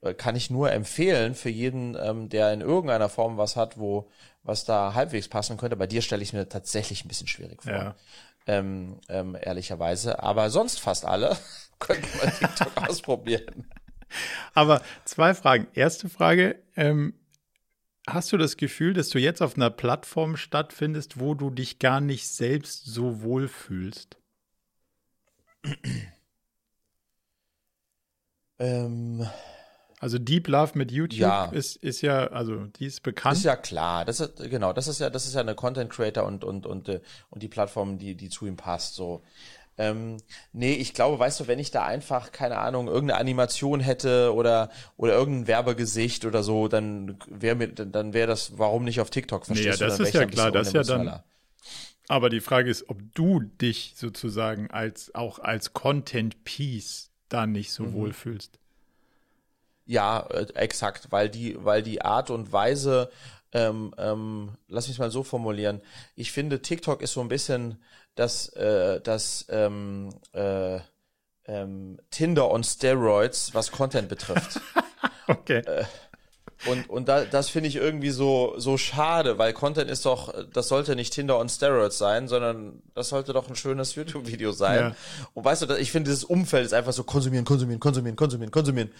äh, kann ich nur empfehlen für jeden, ähm, der in irgendeiner Form was hat, wo was da halbwegs passen könnte. Bei dir stelle ich mir tatsächlich ein bisschen schwierig vor. Ja. Ähm, ähm, ehrlicherweise. Aber sonst fast alle könnten mal TikTok ausprobieren. Aber zwei Fragen. Erste Frage, ähm, hast du das Gefühl, dass du jetzt auf einer Plattform stattfindest, wo du dich gar nicht selbst so wohl fühlst? ähm, also Deep Love mit YouTube ja. ist, ist ja, also die ist bekannt. Ist ja klar. Das ist, genau, das ist ja, das ist ja eine Content Creator und, und, und, äh, und die Plattform, die, die zu ihm passt, so. Ähm, nee, ich glaube, weißt du, wenn ich da einfach, keine Ahnung, irgendeine Animation hätte oder, oder irgendein Werbegesicht oder so, dann wäre mir, dann wäre das, warum nicht auf TikTok, verstehst nee, ja, das ist ja klar, das ist ja dann, aber die Frage ist, ob du dich sozusagen als auch als Content Piece da nicht so mhm. wohl fühlst. Ja, äh, exakt, weil die, weil die Art und Weise, ähm, ähm, lass mich mal so formulieren. Ich finde, TikTok ist so ein bisschen das, äh, das ähm, äh, ähm, Tinder on Steroids, was Content betrifft. okay. Und, und da, das finde ich irgendwie so, so schade, weil Content ist doch, das sollte nicht Tinder on Steroids sein, sondern das sollte doch ein schönes YouTube-Video sein. Ja. Und weißt du, ich finde dieses Umfeld ist einfach so konsumieren, konsumieren, konsumieren, konsumieren, konsumieren,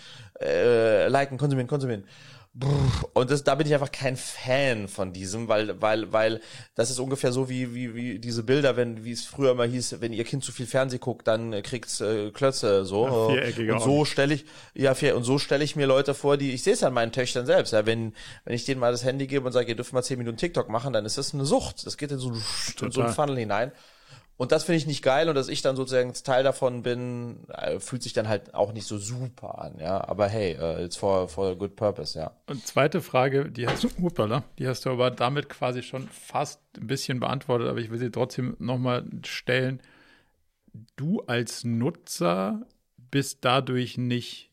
äh, liken, konsumieren, konsumieren. Und das, da bin ich einfach kein Fan von diesem, weil, weil, weil das ist ungefähr so wie, wie, wie diese Bilder, wenn, wie es früher immer hieß, wenn ihr Kind zu viel Fernseh guckt, dann kriegt's äh, Klötze so. Ja, und so stelle ich, ja, vier, und so stelle ich mir Leute vor, die, ich sehe es an meinen Töchtern selbst, ja, wenn, wenn ich denen mal das Handy gebe und sage, ihr dürft mal zehn Minuten TikTok machen, dann ist das eine Sucht. Das geht in so, in so einen Funnel hinein. Und das finde ich nicht geil und dass ich dann sozusagen Teil davon bin, äh, fühlt sich dann halt auch nicht so super an, ja. Aber hey, uh, it's for, for a good purpose, ja. Und zweite Frage, die hast du, upala, die hast du aber damit quasi schon fast ein bisschen beantwortet, aber ich will sie trotzdem nochmal stellen. Du als Nutzer bist dadurch nicht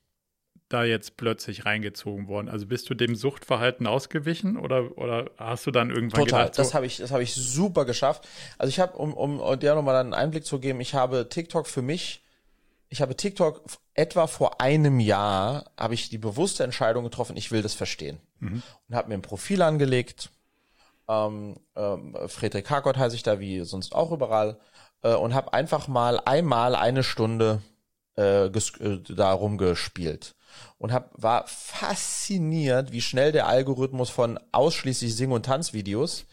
da jetzt plötzlich reingezogen worden? Also bist du dem Suchtverhalten ausgewichen oder, oder hast du dann irgendwann Total, gedacht, so, das habe ich, das habe ich super geschafft. Also ich habe, um, um dir nochmal einen Einblick zu geben, ich habe TikTok für mich, ich habe TikTok etwa vor einem Jahr, habe ich die bewusste Entscheidung getroffen, ich will das verstehen. Und habe mir ein Profil angelegt, ähm, ähm, Friedrich Harkott heiße ich da, wie sonst auch überall, äh, und habe einfach mal einmal eine Stunde äh, ges- äh, darum gespielt und hab, war fasziniert, wie schnell der Algorithmus von ausschließlich Sing- und Tanzvideos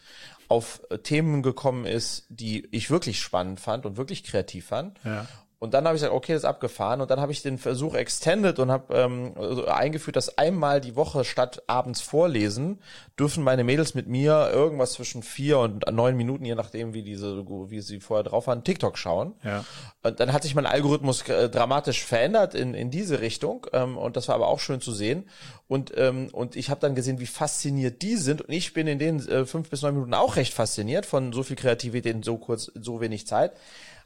auf äh, Themen gekommen ist, die ich wirklich spannend fand und wirklich kreativ fand. Ja. Und dann habe ich gesagt, okay, das ist abgefahren. Und dann habe ich den Versuch extended und habe ähm, also eingeführt, dass einmal die Woche statt abends vorlesen, dürfen meine Mädels mit mir irgendwas zwischen vier und neun Minuten, je nachdem, wie diese, wie sie vorher drauf waren, TikTok schauen. Ja. Und dann hat sich mein Algorithmus äh, dramatisch verändert in, in diese Richtung. Ähm, und das war aber auch schön zu sehen. Und, ähm, und ich habe dann gesehen, wie fasziniert die sind. Und ich bin in den äh, fünf bis neun Minuten auch recht fasziniert von so viel Kreativität in so kurz, so wenig Zeit.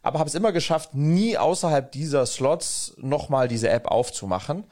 Aber habe es immer geschafft, nie außerhalb dieser Slots nochmal diese App aufzumachen.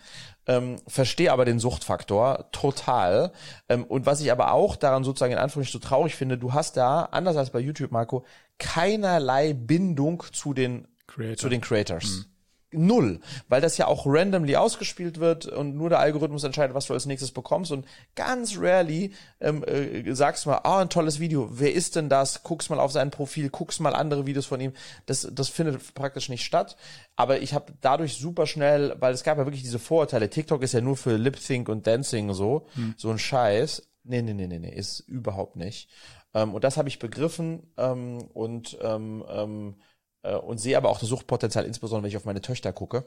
Ähm, verstehe aber den Suchtfaktor total. Ähm, und was ich aber auch daran sozusagen in Anführungsstrichen so traurig finde, du hast da, anders als bei YouTube, Marco, keinerlei Bindung zu den, Creator. zu den Creators. Null, weil das ja auch randomly ausgespielt wird und nur der Algorithmus entscheidet, was du als nächstes bekommst und ganz rarely ähm, äh, sagst du mal, ah, ein tolles Video, wer ist denn das? Guckst mal auf sein Profil, guckst mal andere Videos von ihm. Das, das findet praktisch nicht statt. Aber ich habe dadurch super schnell, weil es gab ja wirklich diese Vorurteile. TikTok ist ja nur für Lip Sync und Dancing so, so ein Scheiß. Nee, nee, nee, nee, nee, ist überhaupt nicht. Ähm, und das habe ich begriffen ähm, und ähm, ähm, äh, und sehe aber auch das Suchtpotenzial, insbesondere wenn ich auf meine Töchter gucke.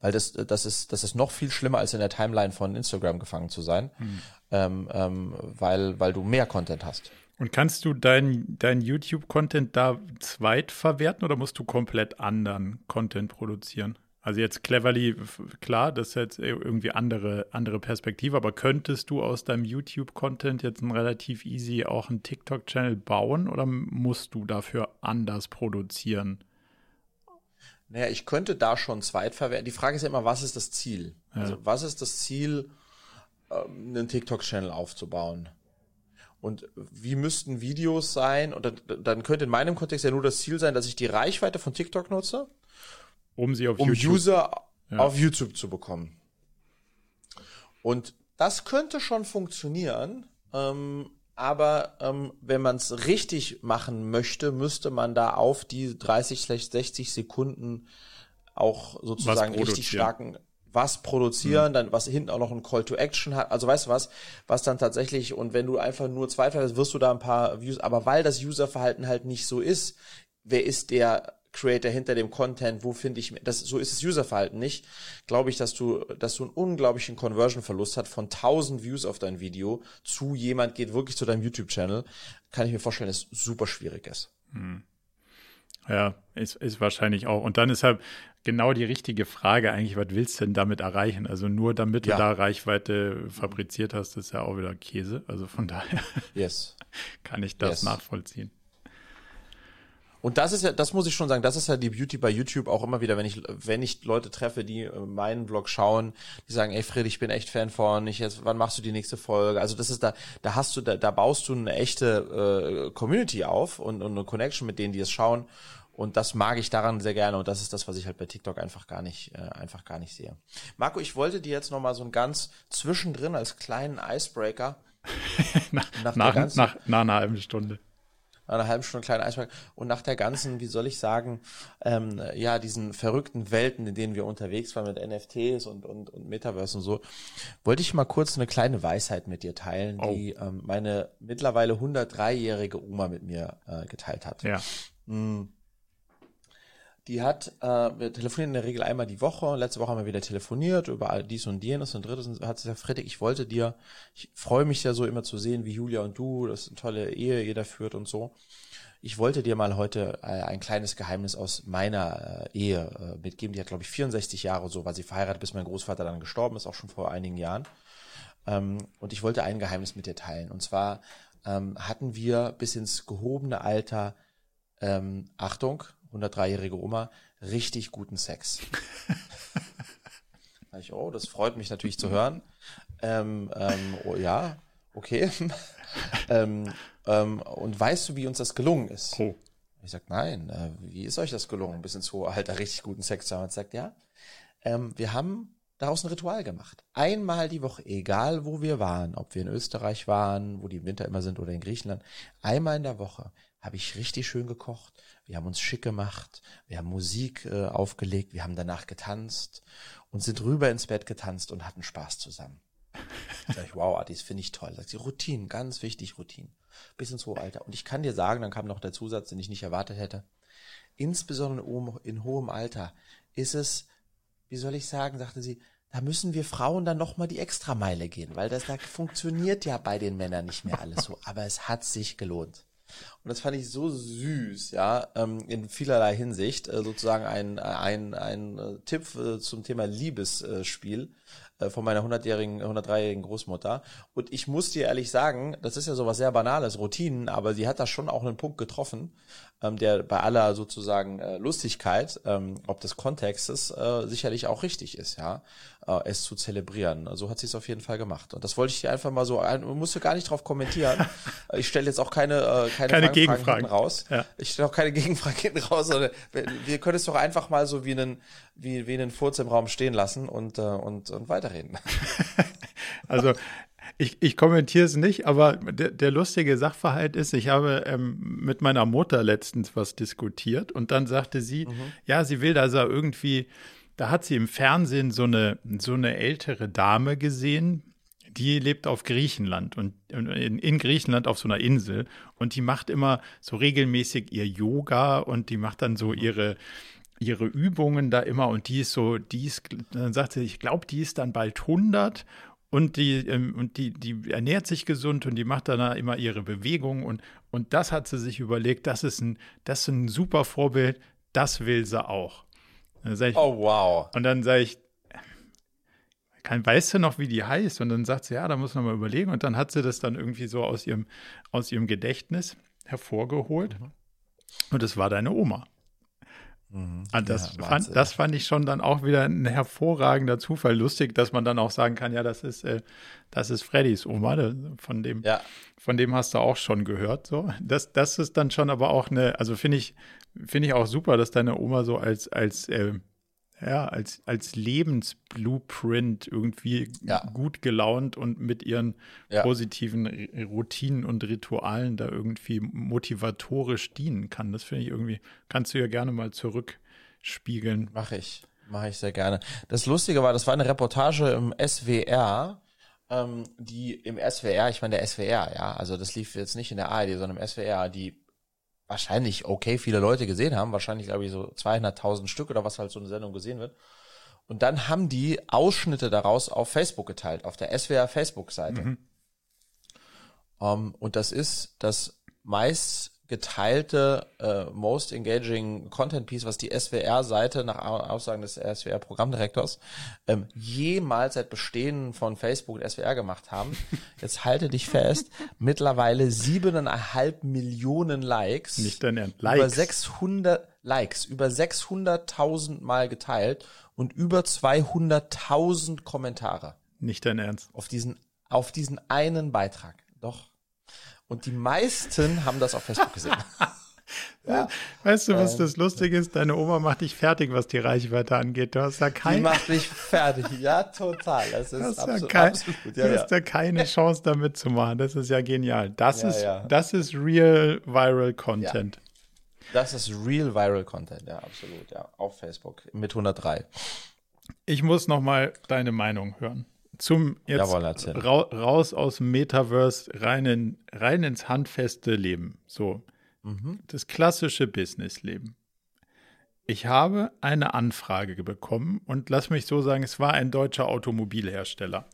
Weil das, das ist, das ist noch viel schlimmer, als in der Timeline von Instagram gefangen zu sein, ähm, ähm, weil, weil du mehr Content hast. Und kannst du deinen dein YouTube-Content da zweitverwerten oder musst du komplett anderen Content produzieren? Also jetzt Cleverly, klar, das ist jetzt irgendwie andere, andere Perspektive, aber könntest du aus deinem YouTube-Content jetzt ein relativ easy auch einen TikTok-Channel bauen oder musst du dafür anders produzieren? Naja, ich könnte da schon zweitverwerten. Die Frage ist ja immer, was ist das Ziel? Also, was ist das Ziel, ähm, einen TikTok-Channel aufzubauen? Und wie müssten Videos sein? Und dann, dann könnte in meinem Kontext ja nur das Ziel sein, dass ich die Reichweite von TikTok nutze, Um sie auf um YouTube. User Ja. auf YouTube zu bekommen. Und das könnte schon funktionieren, ähm, aber ähm, wenn man es richtig machen möchte, müsste man da auf die 30, 60 Sekunden auch sozusagen richtig starken was produzieren, Mhm. dann was hinten auch noch ein Call to Action hat. Also weißt du was, was dann tatsächlich und wenn du einfach nur zweifelst, wirst du da ein paar Views, aber weil das Userverhalten halt nicht so ist, wer ist der Creator hinter dem Content, wo finde ich das so ist das Userverhalten nicht, glaube ich, dass du dass du einen unglaublichen Conversion Verlust hat von 1000 Views auf dein Video zu jemand geht wirklich zu deinem YouTube Channel, kann ich mir vorstellen, dass es super schwierig ist. Ja, ist, ist wahrscheinlich auch. Und dann ist halt genau die richtige Frage eigentlich, was willst du denn damit erreichen? Also nur damit Ja. du da Reichweite fabriziert hast, ist ja auch wieder Käse. Also von daher Yes. kann ich das Yes. nachvollziehen. Und das ist ja, das muss ich schon sagen, das ist ja die Beauty bei YouTube auch immer wieder, wenn ich, wenn ich Leute treffe, die äh, meinen Vlog schauen, die sagen, ey Fred, ich bin echt Fan von, ich jetzt, wann machst du die nächste Folge? Also das ist da, da hast du, da, da baust du eine echte äh, Community auf und, und eine Connection mit denen, die es schauen. Und das mag ich daran sehr gerne und das ist das, was ich halt bei TikTok einfach gar nicht, äh, einfach gar nicht sehe. Marco, ich wollte dir jetzt noch mal so ein ganz zwischendrin als kleinen Icebreaker nach, Nach nach, nach einer halben Stunde. Nach einer halben Stunde kleinen Eisberg und nach der ganzen, wie soll ich sagen, ähm, ja, diesen verrückten Welten, in denen wir unterwegs waren mit NFTs und, und, und Metaverse und so, wollte ich mal kurz eine kleine Weisheit mit dir teilen, die ähm, meine mittlerweile 103-jährige Oma mit mir äh, geteilt hat. Ja. Die hat, äh, wir telefonieren in der Regel einmal die Woche. Letzte Woche haben wir wieder telefoniert über all dies und jenes und drittes. Und hat sie gesagt, Fredrik, ich wollte dir, ich freue mich ja so immer zu sehen, wie Julia und du, das ist eine tolle Ehe, jeder führt und so. Ich wollte dir mal heute äh, ein kleines Geheimnis aus meiner äh, Ehe äh, mitgeben. Die hat, glaube ich, 64 Jahre so, war sie verheiratet, bis mein Großvater dann gestorben ist, auch schon vor einigen Jahren. Ähm, und ich wollte ein Geheimnis mit dir teilen. Und zwar ähm, hatten wir bis ins gehobene Alter ähm, Achtung, 103-jährige Oma, richtig guten Sex. Ich, oh, das freut mich natürlich zu hören. Ähm, ähm, oh, ja, okay. ähm, ähm, und weißt du, wie uns das gelungen ist? Oh. Ich sag, nein, äh, wie ist euch das gelungen? Bis ins hohe Alter richtig guten Sex zu haben. Und sagt, ja, ähm, wir haben daraus ein Ritual gemacht. Einmal die Woche, egal wo wir waren, ob wir in Österreich waren, wo die im Winter immer sind oder in Griechenland, einmal in der Woche habe ich richtig schön gekocht. Wir haben uns schick gemacht, wir haben Musik äh, aufgelegt, wir haben danach getanzt und sind rüber ins Bett getanzt und hatten Spaß zusammen. Sag ich, wow, das finde ich toll. Sagt sie, Routinen, ganz wichtig, Routinen. Bis ins hohe Alter. Und ich kann dir sagen, dann kam noch der Zusatz, den ich nicht erwartet hätte. Insbesondere in hohem Alter ist es, wie soll ich sagen, sagte sie, da müssen wir Frauen dann nochmal die Extrameile gehen, weil das da funktioniert ja bei den Männern nicht mehr alles so. Aber es hat sich gelohnt. Und das fand ich so süß, ja, ähm, in vielerlei Hinsicht, äh, sozusagen ein, ein, ein äh, Tipp zum Thema Liebesspiel äh, von meiner 100-jährigen, 103-jährigen Großmutter. Und ich muss dir ehrlich sagen, das ist ja sowas sehr Banales, Routinen, aber sie hat da schon auch einen Punkt getroffen, ähm, der bei aller sozusagen äh, Lustigkeit, ähm, ob des Kontextes, äh, sicherlich auch richtig ist, ja, äh, es zu zelebrieren. So hat sie es auf jeden Fall gemacht. Und das wollte ich dir einfach mal so ein, musst du gar nicht drauf kommentieren. ich stelle jetzt auch keine, äh, keine, keine Gegenfragen raus. Ja. Ich stelle auch keine Gegenfragen hinten raus. Sondern wir, wir können es doch einfach mal so wie einen, wie, wie einen Furz im Raum stehen lassen und, äh, und, und weiterreden. also ich, ich kommentiere es nicht, aber der, der, lustige Sachverhalt ist, ich habe ähm, mit meiner Mutter letztens was diskutiert und dann sagte sie, mhm. ja, sie will da so irgendwie, da hat sie im Fernsehen so eine, so eine ältere Dame gesehen, die lebt auf Griechenland und in, in, Griechenland auf so einer Insel und die macht immer so regelmäßig ihr Yoga und die macht dann so mhm. ihre ihre Übungen da immer und die ist so, die ist, dann sagt sie, ich glaube, die ist dann bald 100 und die, ähm, und die, die ernährt sich gesund und die macht dann immer ihre Bewegungen und, und das hat sie sich überlegt, das ist ein, das ist ein super Vorbild, das will sie auch. Ich, oh wow. Und dann sage ich, kann, weißt du noch, wie die heißt? Und dann sagt sie, ja, da muss man mal überlegen. Und dann hat sie das dann irgendwie so aus ihrem, aus ihrem Gedächtnis hervorgeholt. Mhm. Und es war deine Oma. Mhm. Ah, das, ja, fand, das fand ich schon dann auch wieder ein hervorragender Zufall. Lustig, dass man dann auch sagen kann, ja, das ist, äh, das ist Freddys Oma, von dem, ja. von dem hast du auch schon gehört. So. Das, das ist dann schon aber auch eine, also finde ich, finde ich auch super, dass deine Oma so als, als äh, ja, als, als Lebensblueprint irgendwie ja. gut gelaunt und mit ihren ja. positiven Routinen und Ritualen da irgendwie motivatorisch dienen kann. Das finde ich irgendwie, kannst du ja gerne mal zurückspiegeln. Mache ich, mache ich sehr gerne. Das Lustige war, das war eine Reportage im SWR, ähm, die im SWR, ich meine der SWR, ja, also das lief jetzt nicht in der ARD, sondern im SWR, die wahrscheinlich okay viele Leute gesehen haben, wahrscheinlich glaube ich so 200.000 Stück oder was halt so eine Sendung gesehen wird. Und dann haben die Ausschnitte daraus auf Facebook geteilt, auf der SWR Facebook-Seite. Mhm. Um, ähm, und das ist das meist geteilte äh, Most Engaging Content Piece, was die SWR-Seite nach Aussagen des SWR-Programmdirektors ähm, jemals seit Bestehen von Facebook und SWR gemacht haben. Jetzt halte dich fest, mittlerweile siebeneinhalb Millionen Likes. Nicht dein Ernst. Likes. Über 600 Likes, über 600.000 Mal geteilt und über 200.000 Kommentare. Nicht dein Ernst. Auf diesen, auf diesen einen Beitrag. Doch. Und die meisten haben das auf Facebook gesehen. Ja. Weißt du, was das Lustige ist? Deine Oma macht dich fertig, was die Reichweite angeht. Du hast da keine. Die macht mich fertig. Ja, total. Das ist hast absolut, kein, absolut ja, Du hast da keine Chance, damit zu machen. Das ist ja genial. Das ja, ist, ja. das ist real viral Content. Das ist real viral Content. Ja, absolut. Ja, auf Facebook mit 103. Ich muss noch mal deine Meinung hören zum jetzt Jawohl, ra raus aus dem Metaverse rein, in, rein ins handfeste Leben. So, mhm. das klassische Businessleben. Ich habe eine Anfrage bekommen und lass mich so sagen, es war ein deutscher Automobilhersteller.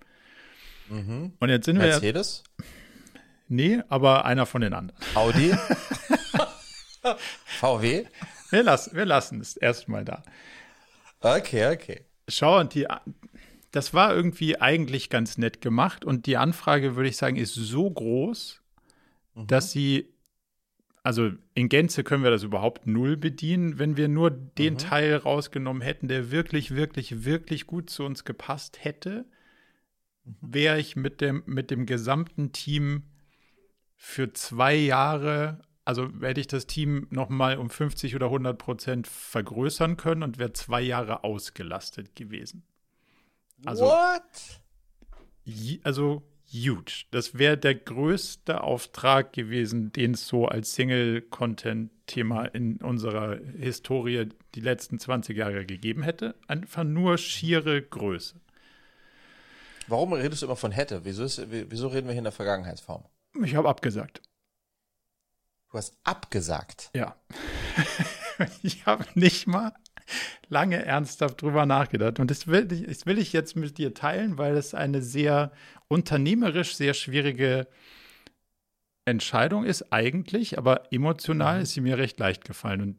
Mhm. Und jetzt sind Mercedes? wir. Mercedes? Nee, aber einer von den anderen. Audi? VW? Wir lassen, wir lassen es erstmal da. Okay, okay. Schau, und die, das war irgendwie eigentlich ganz nett gemacht und die Anfrage, würde ich sagen, ist so groß, mhm. dass sie also in Gänze können wir das überhaupt null bedienen. Wenn wir nur den mhm. Teil rausgenommen hätten, der wirklich, wirklich, wirklich gut zu uns gepasst hätte, mhm. wäre ich mit dem, mit dem gesamten Team für zwei Jahre, also hätte ich das Team nochmal um 50 oder 100 Prozent vergrößern können und wäre zwei Jahre ausgelastet gewesen. Also, What? Also huge. Das wäre der größte Auftrag gewesen, den es so als Single-Content-Thema in unserer Historie die letzten 20 Jahre gegeben hätte. Einfach nur schiere Größe. Warum redest du immer von hätte? Wieso, ist, wieso reden wir hier in der Vergangenheitsform? Ich habe abgesagt. Du hast abgesagt? Ja. ich habe nicht mal lange ernsthaft drüber nachgedacht. Und das will, das will ich jetzt mit dir teilen, weil es eine sehr unternehmerisch sehr schwierige Entscheidung ist, eigentlich, aber emotional mhm. ist sie mir recht leicht gefallen. Und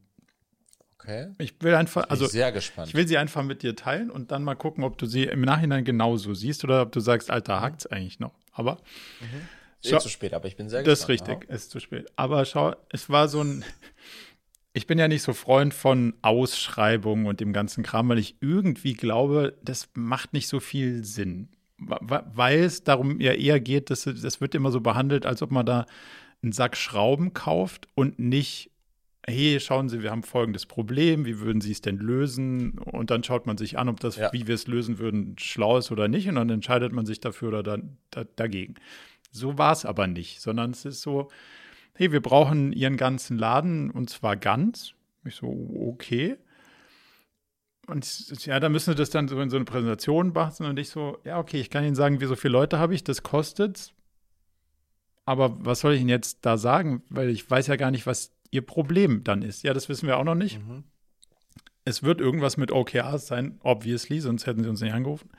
okay. Ich will einfach, also sehr gespannt. ich will sie einfach mit dir teilen und dann mal gucken, ob du sie im Nachhinein genauso siehst oder ob du sagst, Alter, mhm. hackt's eigentlich noch. Aber mhm. Schau, ist zu spät, aber ich bin sehr gespannt. Das ist richtig, ist zu spät. Aber schau, es war so ein ich bin ja nicht so Freund von Ausschreibungen und dem ganzen Kram, weil ich irgendwie glaube, das macht nicht so viel Sinn. Weil es darum ja eher geht, dass das wird immer so behandelt, als ob man da einen Sack Schrauben kauft und nicht, hey, schauen Sie, wir haben folgendes Problem, wie würden Sie es denn lösen? Und dann schaut man sich an, ob das, ja. wie wir es lösen würden, schlau ist oder nicht. Und dann entscheidet man sich dafür oder da, da, dagegen. So war es aber nicht, sondern es ist so, hey, wir brauchen ihren ganzen Laden und zwar ganz. Ich so, okay. Und ja, da müssen wir das dann so in so eine Präsentation basteln und ich so, ja, okay, ich kann Ihnen sagen, wie so viele Leute habe ich, das kostet. Aber was soll ich Ihnen jetzt da sagen? Weil ich weiß ja gar nicht, was Ihr Problem dann ist. Ja, das wissen wir auch noch nicht. Mhm. Es wird irgendwas mit OKRs sein, obviously, sonst hätten Sie uns nicht angerufen.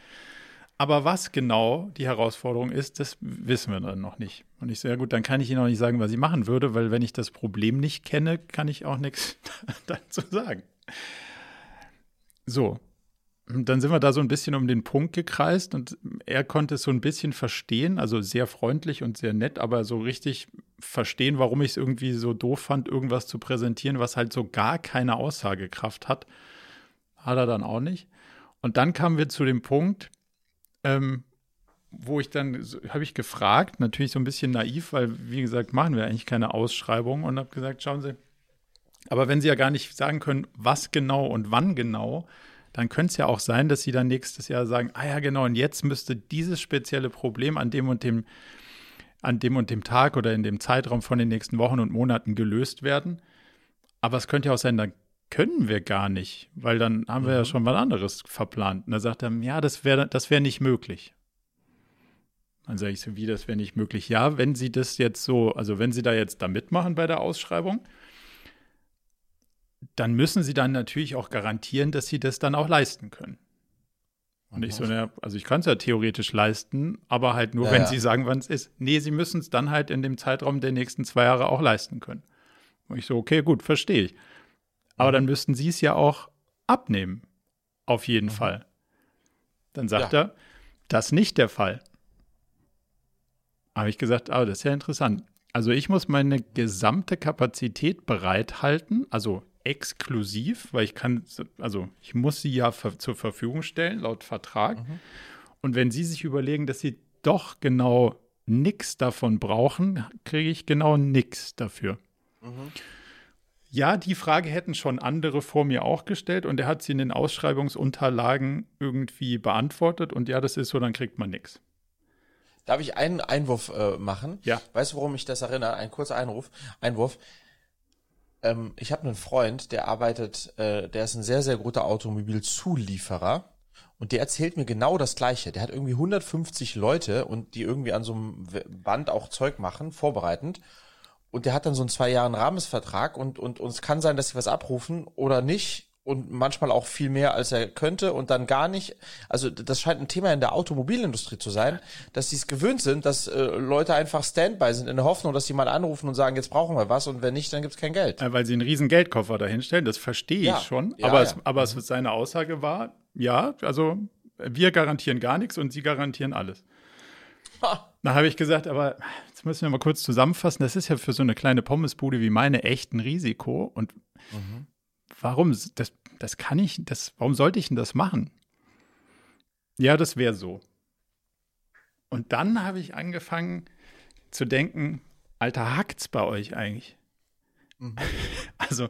Aber was genau die Herausforderung ist, das wissen wir dann noch nicht. Und ich so, ja gut, dann kann ich Ihnen auch nicht sagen, was ich machen würde, weil wenn ich das Problem nicht kenne, kann ich auch nichts dazu sagen. So, dann sind wir da so ein bisschen um den Punkt gekreist und er konnte es so ein bisschen verstehen, also sehr freundlich und sehr nett, aber so richtig verstehen, warum ich es irgendwie so doof fand, irgendwas zu präsentieren, was halt so gar keine Aussagekraft hat, hat er dann auch nicht. Und dann kamen wir zu dem Punkt, ähm, wo ich dann, habe ich gefragt, natürlich so ein bisschen naiv, weil, wie gesagt, machen wir eigentlich keine Ausschreibung und habe gesagt, schauen Sie, aber wenn Sie ja gar nicht sagen können, was genau und wann genau, dann könnte es ja auch sein, dass Sie dann nächstes Jahr sagen, ah ja, genau, und jetzt müsste dieses spezielle Problem an dem und dem, an dem und dem Tag oder in dem Zeitraum von den nächsten Wochen und Monaten gelöst werden. Aber es könnte ja auch sein, dann können wir gar nicht, weil dann haben wir ja mhm. schon was anderes verplant. Und da sagt er, ja, das wäre das wär nicht möglich. Dann sage ich so, wie, das wäre nicht möglich? Ja, wenn Sie das jetzt so, also wenn Sie da jetzt da mitmachen bei der Ausschreibung, dann müssen Sie dann natürlich auch garantieren, dass Sie das dann auch leisten können. Und ich so, ja, also ich kann es ja theoretisch leisten, aber halt nur, ja, wenn ja. Sie sagen, wann es ist. Nee, Sie müssen es dann halt in dem Zeitraum der nächsten zwei Jahre auch leisten können. Und ich so, okay, gut, verstehe ich. Aber mhm. dann müssten sie es ja auch abnehmen. Auf jeden mhm. Fall. Dann sagt ja. er, das ist nicht der Fall. Habe ich gesagt, ah, das ist ja interessant. Also ich muss meine gesamte Kapazität bereithalten, also exklusiv, weil ich kann, also ich muss sie ja zur Verfügung stellen, laut Vertrag. Mhm. Und wenn Sie sich überlegen, dass Sie doch genau nichts davon brauchen, kriege ich genau nichts dafür. Mhm. Ja, die Frage hätten schon andere vor mir auch gestellt und er hat sie in den Ausschreibungsunterlagen irgendwie beantwortet und ja, das ist so, dann kriegt man nichts. Darf ich einen Einwurf äh, machen? Ja. Weißt du, worum mich das erinnert? Ein kurzer Einruf, Einwurf. Ähm, ich habe einen Freund, der arbeitet, äh, der ist ein sehr, sehr guter Automobilzulieferer und der erzählt mir genau das Gleiche. Der hat irgendwie 150 Leute und die irgendwie an so einem Band auch Zeug machen, vorbereitend und der hat dann so einen zwei Jahren Rahmensvertrag und, und, und es kann sein, dass sie was abrufen oder nicht und manchmal auch viel mehr, als er könnte und dann gar nicht. Also das scheint ein Thema in der Automobilindustrie zu sein, dass sie es gewöhnt sind, dass äh, Leute einfach Standby sind in der Hoffnung, dass sie mal anrufen und sagen, jetzt brauchen wir was und wenn nicht, dann gibt's kein Geld. Ja, weil sie einen riesen Geldkoffer dahinstellen, das verstehe ich ja, schon. Ja, aber. Es, aber mhm. es, seine Aussage war, ja, also wir garantieren gar nichts und sie garantieren alles. Ha. Da habe ich gesagt, aber jetzt müssen wir mal kurz zusammenfassen. Das ist ja für so eine kleine Pommesbude wie meine echt ein Risiko. Und mhm. warum, das, das kann ich, das, warum sollte ich denn das machen? Ja, das wäre so. Und dann habe ich angefangen zu denken, Alter, hackt's bei euch eigentlich? Mhm. Also,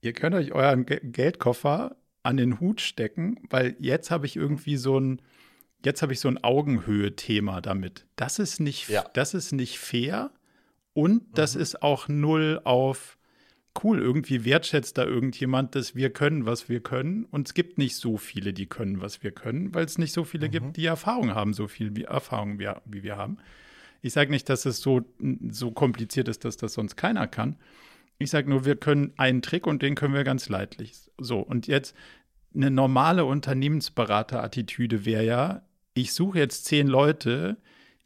ihr könnt euch euren Geldkoffer an den Hut stecken, weil jetzt habe ich irgendwie so ein, jetzt habe ich so ein Augenhöhe-Thema damit. Das ist nicht, ja. das ist nicht fair und das mhm. ist auch null auf cool. Irgendwie wertschätzt da irgendjemand, dass wir können, was wir können. Und es gibt nicht so viele, die können, was wir können, weil es nicht so viele mhm. gibt, die Erfahrung haben, so viel wie Erfahrung wie, wie wir haben. Ich sage nicht, dass es so, so kompliziert ist, dass das sonst keiner kann. Ich sage nur, wir können einen Trick und den können wir ganz leidlich. So, und jetzt eine normale Unternehmensberater-Attitüde wäre ja, ich suche jetzt zehn Leute,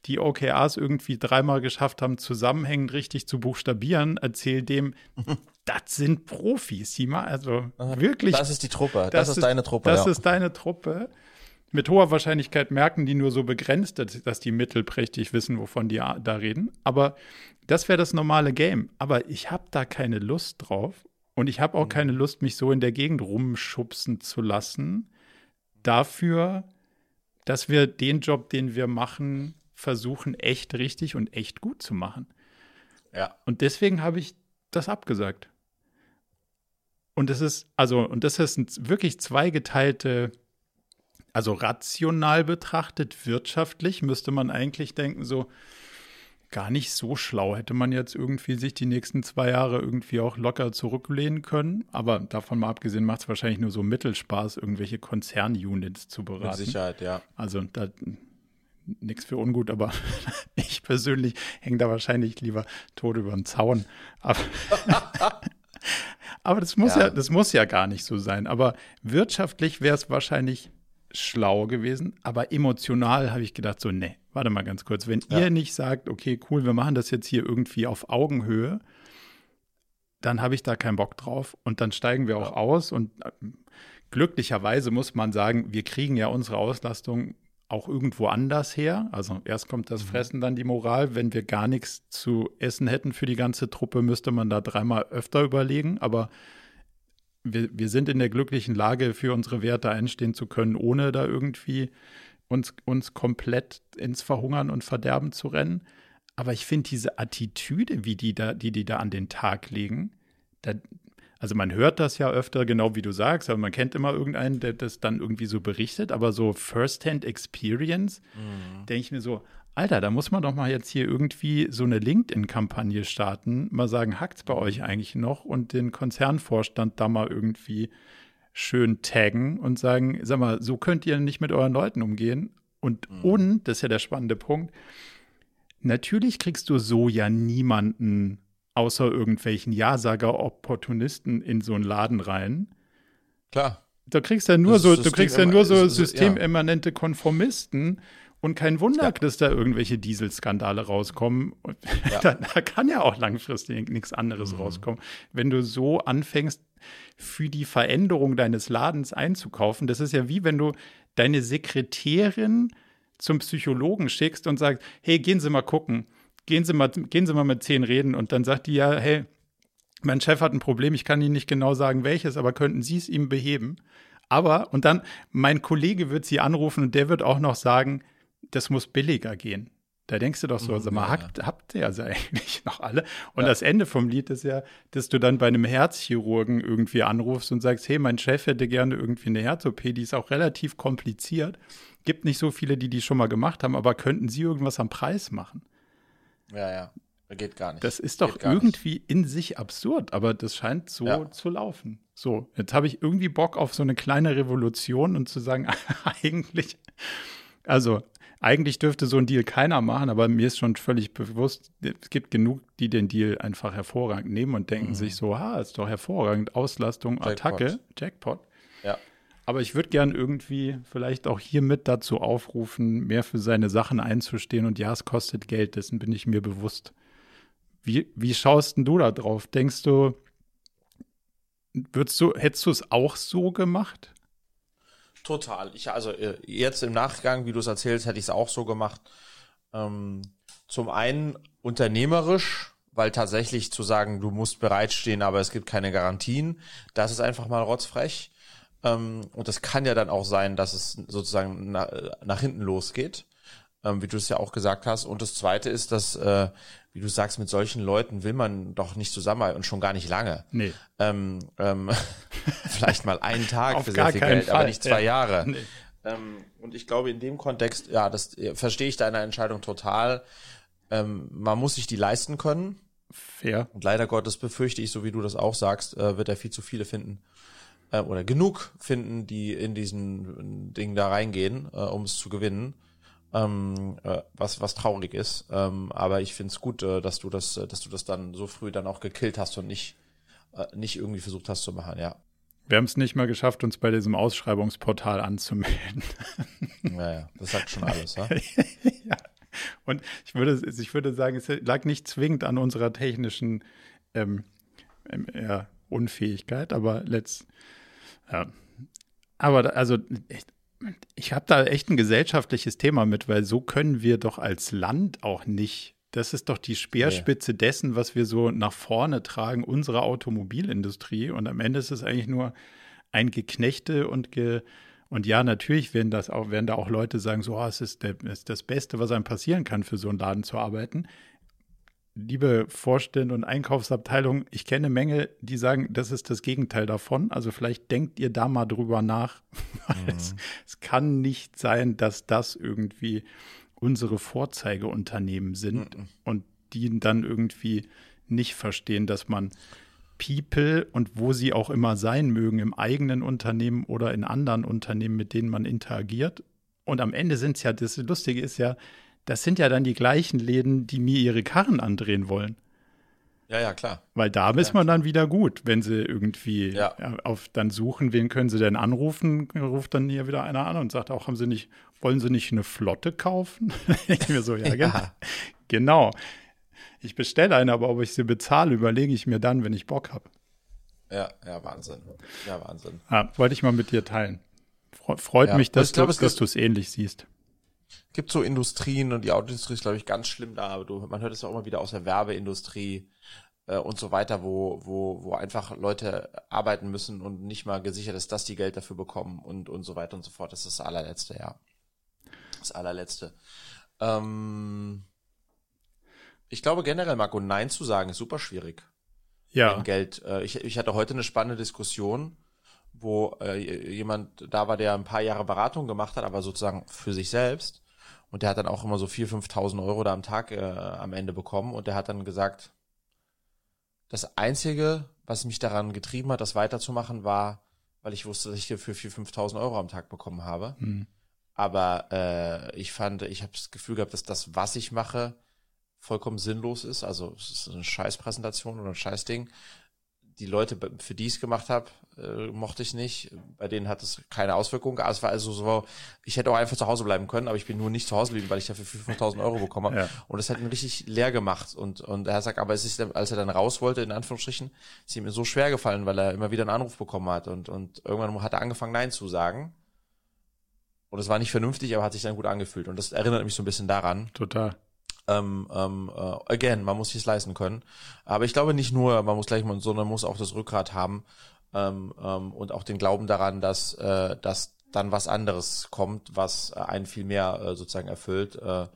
die OKRs irgendwie dreimal geschafft haben, zusammenhängend richtig zu buchstabieren, erzähl dem, das sind Profis, die mal, also wirklich. Das ist die Truppe, das, das ist, deine Truppe. Das ja. ist deine Truppe. Mit hoher Wahrscheinlichkeit merken die nur so begrenzt, dass die mittelprächtig wissen, wovon die da reden. Aber das wäre das normale Game. Aber ich habe da keine Lust drauf. Und ich habe auch mhm. keine Lust, mich so in der Gegend rumschubsen zu lassen. Dafür, dass wir den Job, den wir machen, versuchen, echt richtig und echt gut zu machen. Ja. Und deswegen habe ich das abgesagt. Und das ist, also, und das ist wirklich zweigeteilte, also rational betrachtet, wirtschaftlich müsste man eigentlich denken, so, gar nicht so schlau. Hätte man jetzt irgendwie sich die nächsten zwei Jahre irgendwie auch locker zurücklehnen können. Aber davon mal abgesehen macht es wahrscheinlich nur so Mittelspaß, irgendwelche Konzernunits zu beraten. Mit Sicherheit, ja. Also da nichts für ungut, aber ich persönlich hänge da wahrscheinlich lieber tot über den Zaun. Aber, aber das muss ja. ja, das muss ja gar nicht so sein. Aber wirtschaftlich wäre es wahrscheinlich schlau gewesen, aber emotional habe ich gedacht, so, ne, warte mal ganz kurz, wenn ja. ihr nicht sagt, okay, cool, wir machen das jetzt hier irgendwie auf Augenhöhe, dann habe ich da keinen Bock drauf und dann steigen wir auch ja. aus und äh, glücklicherweise muss man sagen, wir kriegen ja unsere Auslastung auch irgendwo anders her. Also erst kommt das mhm. Fressen, dann die Moral. Wenn wir gar nichts zu essen hätten für die ganze Truppe, müsste man da dreimal öfter überlegen. Aber wir, wir sind in der glücklichen Lage, für unsere Werte einstehen zu können, ohne da irgendwie uns, uns komplett ins Verhungern und Verderben zu rennen. Aber ich finde diese Attitüde, wie die da, die, die da an den Tag legen, da, also man hört das ja öfter, genau wie du sagst, aber man kennt immer irgendeinen, der das dann irgendwie so berichtet, aber so First-Hand Experience, mhm. denke ich mir so, Alter, da muss man doch mal jetzt hier irgendwie so eine LinkedIn-Kampagne starten, mal sagen, hackt's bei euch eigentlich noch und den Konzernvorstand da mal irgendwie schön taggen und sagen, sag mal, so könnt ihr nicht mit euren Leuten umgehen. Und, mhm. und, das ist ja der spannende Punkt, natürlich kriegst du so ja niemanden außer irgendwelchen Ja-Sager-Opportunisten in so einen Laden rein. Klar. Da kriegst ja nur so, du kriegst ja nur so systemimmanente Konformisten, und kein Wunder, ja. dass da irgendwelche Dieselskandale rauskommen. Ja. Da, da, kann ja auch langfristig nichts anderes mhm. rauskommen. Wenn du so anfängst, für die Veränderung deines Ladens einzukaufen, das ist ja wie wenn du deine Sekretärin zum Psychologen schickst und sagst, hey, gehen Sie mal gucken, gehen Sie mal, gehen Sie mal mit zehn reden und dann sagt die ja, hey, mein Chef hat ein Problem, ich kann Ihnen nicht genau sagen, welches, aber könnten Sie es ihm beheben? Aber, und dann, mein Kollege wird Sie anrufen und der wird auch noch sagen, das muss billiger gehen. Da denkst du doch so, sag mal, habt, habt ihr also eigentlich noch alle? Und ja. das Ende vom Lied ist ja, dass du dann bei einem Herzchirurgen irgendwie anrufst und sagst, hey, mein Chef hätte gerne irgendwie eine Herz-OP, die ist auch relativ kompliziert. Gibt nicht so viele, die die schon mal gemacht haben, aber könnten sie irgendwas am Preis machen? Ja, ja, geht gar nicht. Das ist doch irgendwie nicht. in sich absurd, aber das scheint so ja. zu laufen. So, jetzt habe ich irgendwie Bock auf so eine kleine Revolution und zu sagen, eigentlich, also eigentlich dürfte so ein Deal keiner machen, aber mir ist schon völlig bewusst, es gibt genug, die den Deal einfach hervorragend nehmen und denken mhm. sich so, ha, ist doch hervorragend, Auslastung, Jackpot. Attacke, Jackpot. Ja. Aber ich würde gern irgendwie vielleicht auch hiermit dazu aufrufen, mehr für seine Sachen einzustehen. Und ja, es kostet Geld, dessen bin ich mir bewusst. Wie, wie schaust denn du da drauf? Denkst du, würdest du, hättest du es auch so gemacht? Total. Ich, also äh, jetzt im Nachgang, wie du es erzählst, hätte ich es auch so gemacht. Ähm, zum einen unternehmerisch, weil tatsächlich zu sagen, du musst bereitstehen, aber es gibt keine Garantien, das ist einfach mal rotzfrech. Ähm, und das kann ja dann auch sein, dass es sozusagen nach, nach hinten losgeht, ähm, wie du es ja auch gesagt hast. Und das Zweite ist, dass, äh, wie du sagst, mit solchen Leuten will man doch nicht zusammenarbeiten und schon gar nicht lange. Nee. Ähm, ähm, vielleicht mal einen Tag für sehr viel Geld, aber Fall. nicht zwei Ja. Jahre. Nee. Ähm, und ich glaube, in dem Kontext, ja, das äh, verstehe ich deine Entscheidung total. Ähm, man muss sich die leisten können. Fair. Und leider Gottes befürchte ich, so wie du das auch sagst, äh, wird er viel zu viele finden äh, oder genug finden, die in diesen Ding da reingehen, äh, um es zu gewinnen. Ähm, äh, was was traurig ist. Ähm, aber ich finde es gut, äh, dass du das, äh, dass du das dann so früh dann auch gekillt hast und nicht äh, nicht irgendwie versucht hast zu machen. Ja, Wir haben es nicht mal geschafft, uns bei diesem Ausschreibungsportal anzumelden. naja, das sagt schon alles. ja? ja. Und ich würde, ich würde sagen, es lag nicht zwingend an unserer technischen ähm, ähm, ja, Unfähigkeit, aber letzt, ja. Aber da- also ich, habe da echt ein gesellschaftliches Thema mit, weil so können wir doch als Land auch nicht. Das ist doch die Speerspitze dessen, was wir so nach vorne tragen, unsere Automobilindustrie. Und am Ende ist es eigentlich nur ein Geknechte und ge, und ja, natürlich werden das auch, werden da auch Leute sagen, so, oh, es ist, der, es ist das Beste, was einem passieren kann, für so einen Laden zu arbeiten. Liebe Vorstände und Einkaufsabteilung, ich kenne Menge, die sagen, das ist das Gegenteil davon. Also vielleicht denkt ihr da mal drüber nach. Weil es, es kann nicht sein, dass das irgendwie unsere Vorzeigeunternehmen sind und die dann irgendwie nicht verstehen, dass man People und wo sie auch immer sein mögen, im eigenen Unternehmen oder in anderen Unternehmen, mit denen man interagiert. Und am Ende sind es ja, das Lustige ist ja, das sind ja dann die gleichen Läden, die mir ihre Karren andrehen wollen. ja, ja, klar. Weil da ist man dann wieder gut, wenn sie irgendwie Ja. auf dann suchen, wen können sie denn anrufen, ruft dann hier wieder einer an und sagt auch, haben sie nicht, wollen sie nicht eine Flotte kaufen? ich mir so, ja, Ja. Genau. Ich bestelle eine, aber ob ich sie bezahle, überlege ich mir dann, wenn ich Bock habe. Ja, ja, Wahnsinn. Ja, Wahnsinn. Ah, wollte ich mal mit dir teilen. Fre- Freut Ja, mich, dass glaub, dass du es ähnlich siehst. Gibt so Industrien und die Autoindustrie ist, glaube ich, ganz schlimm da, aber du, man hört es auch immer wieder aus der Werbeindustrie äh, und so weiter, wo, wo, wo einfach Leute arbeiten müssen und nicht mal gesichert ist, dass die Geld dafür bekommen und, und so weiter und so fort. Das ist das allerletzte, ja. Das allerletzte. Ähm, ich glaube generell, Marco, Nein zu sagen ist super schwierig Ja, Geld. Äh, ich, ich hatte heute eine spannende Diskussion, wo äh, jemand da war, der ein paar Jahre Beratung gemacht hat, aber sozusagen für sich selbst. Und der hat dann auch immer so 4.000, 5.000 Euro da am Tag äh, am Ende bekommen. Und der hat dann gesagt, das Einzige, was mich daran getrieben hat, das weiterzumachen, war, weil ich wusste, dass ich hier für 4.000, 5.000 Euro am Tag bekommen habe. Hm. Aber äh, ich fand, ich habe das Gefühl gehabt, dass das, was ich mache, vollkommen sinnlos ist. Also es ist eine Scheißpräsentation oder ein Scheißding. Die Leute, für die ich es gemacht habe, äh, mochte ich nicht. Bei denen hat es keine Auswirkung. Es war also so, ich hätte auch einfach zu Hause bleiben können, aber ich bin nur nicht zu Hause geblieben, weil ich dafür 5.000 Euro bekommen habe. Ja. Und das hat ihn richtig leer gemacht. Und, und er sagt, aber es ist, als er dann raus wollte, in Anführungsstrichen, ist ihm so schwer gefallen, weil er immer wieder einen Anruf bekommen hat. Und, und irgendwann hat er angefangen, Nein zu sagen. Und es war nicht vernünftig, aber hat sich dann gut angefühlt. Und das erinnert mich so ein bisschen daran. total. Ähm, ähm, äh, again, man muss sich leisten können. Aber ich glaube nicht nur, man muss gleich, man, sondern man muss auch das Rückgrat haben ähm, ähm, und auch den Glauben daran, dass, äh, dass dann was anderes kommt, was äh, einen viel mehr äh, sozusagen erfüllt. Äh,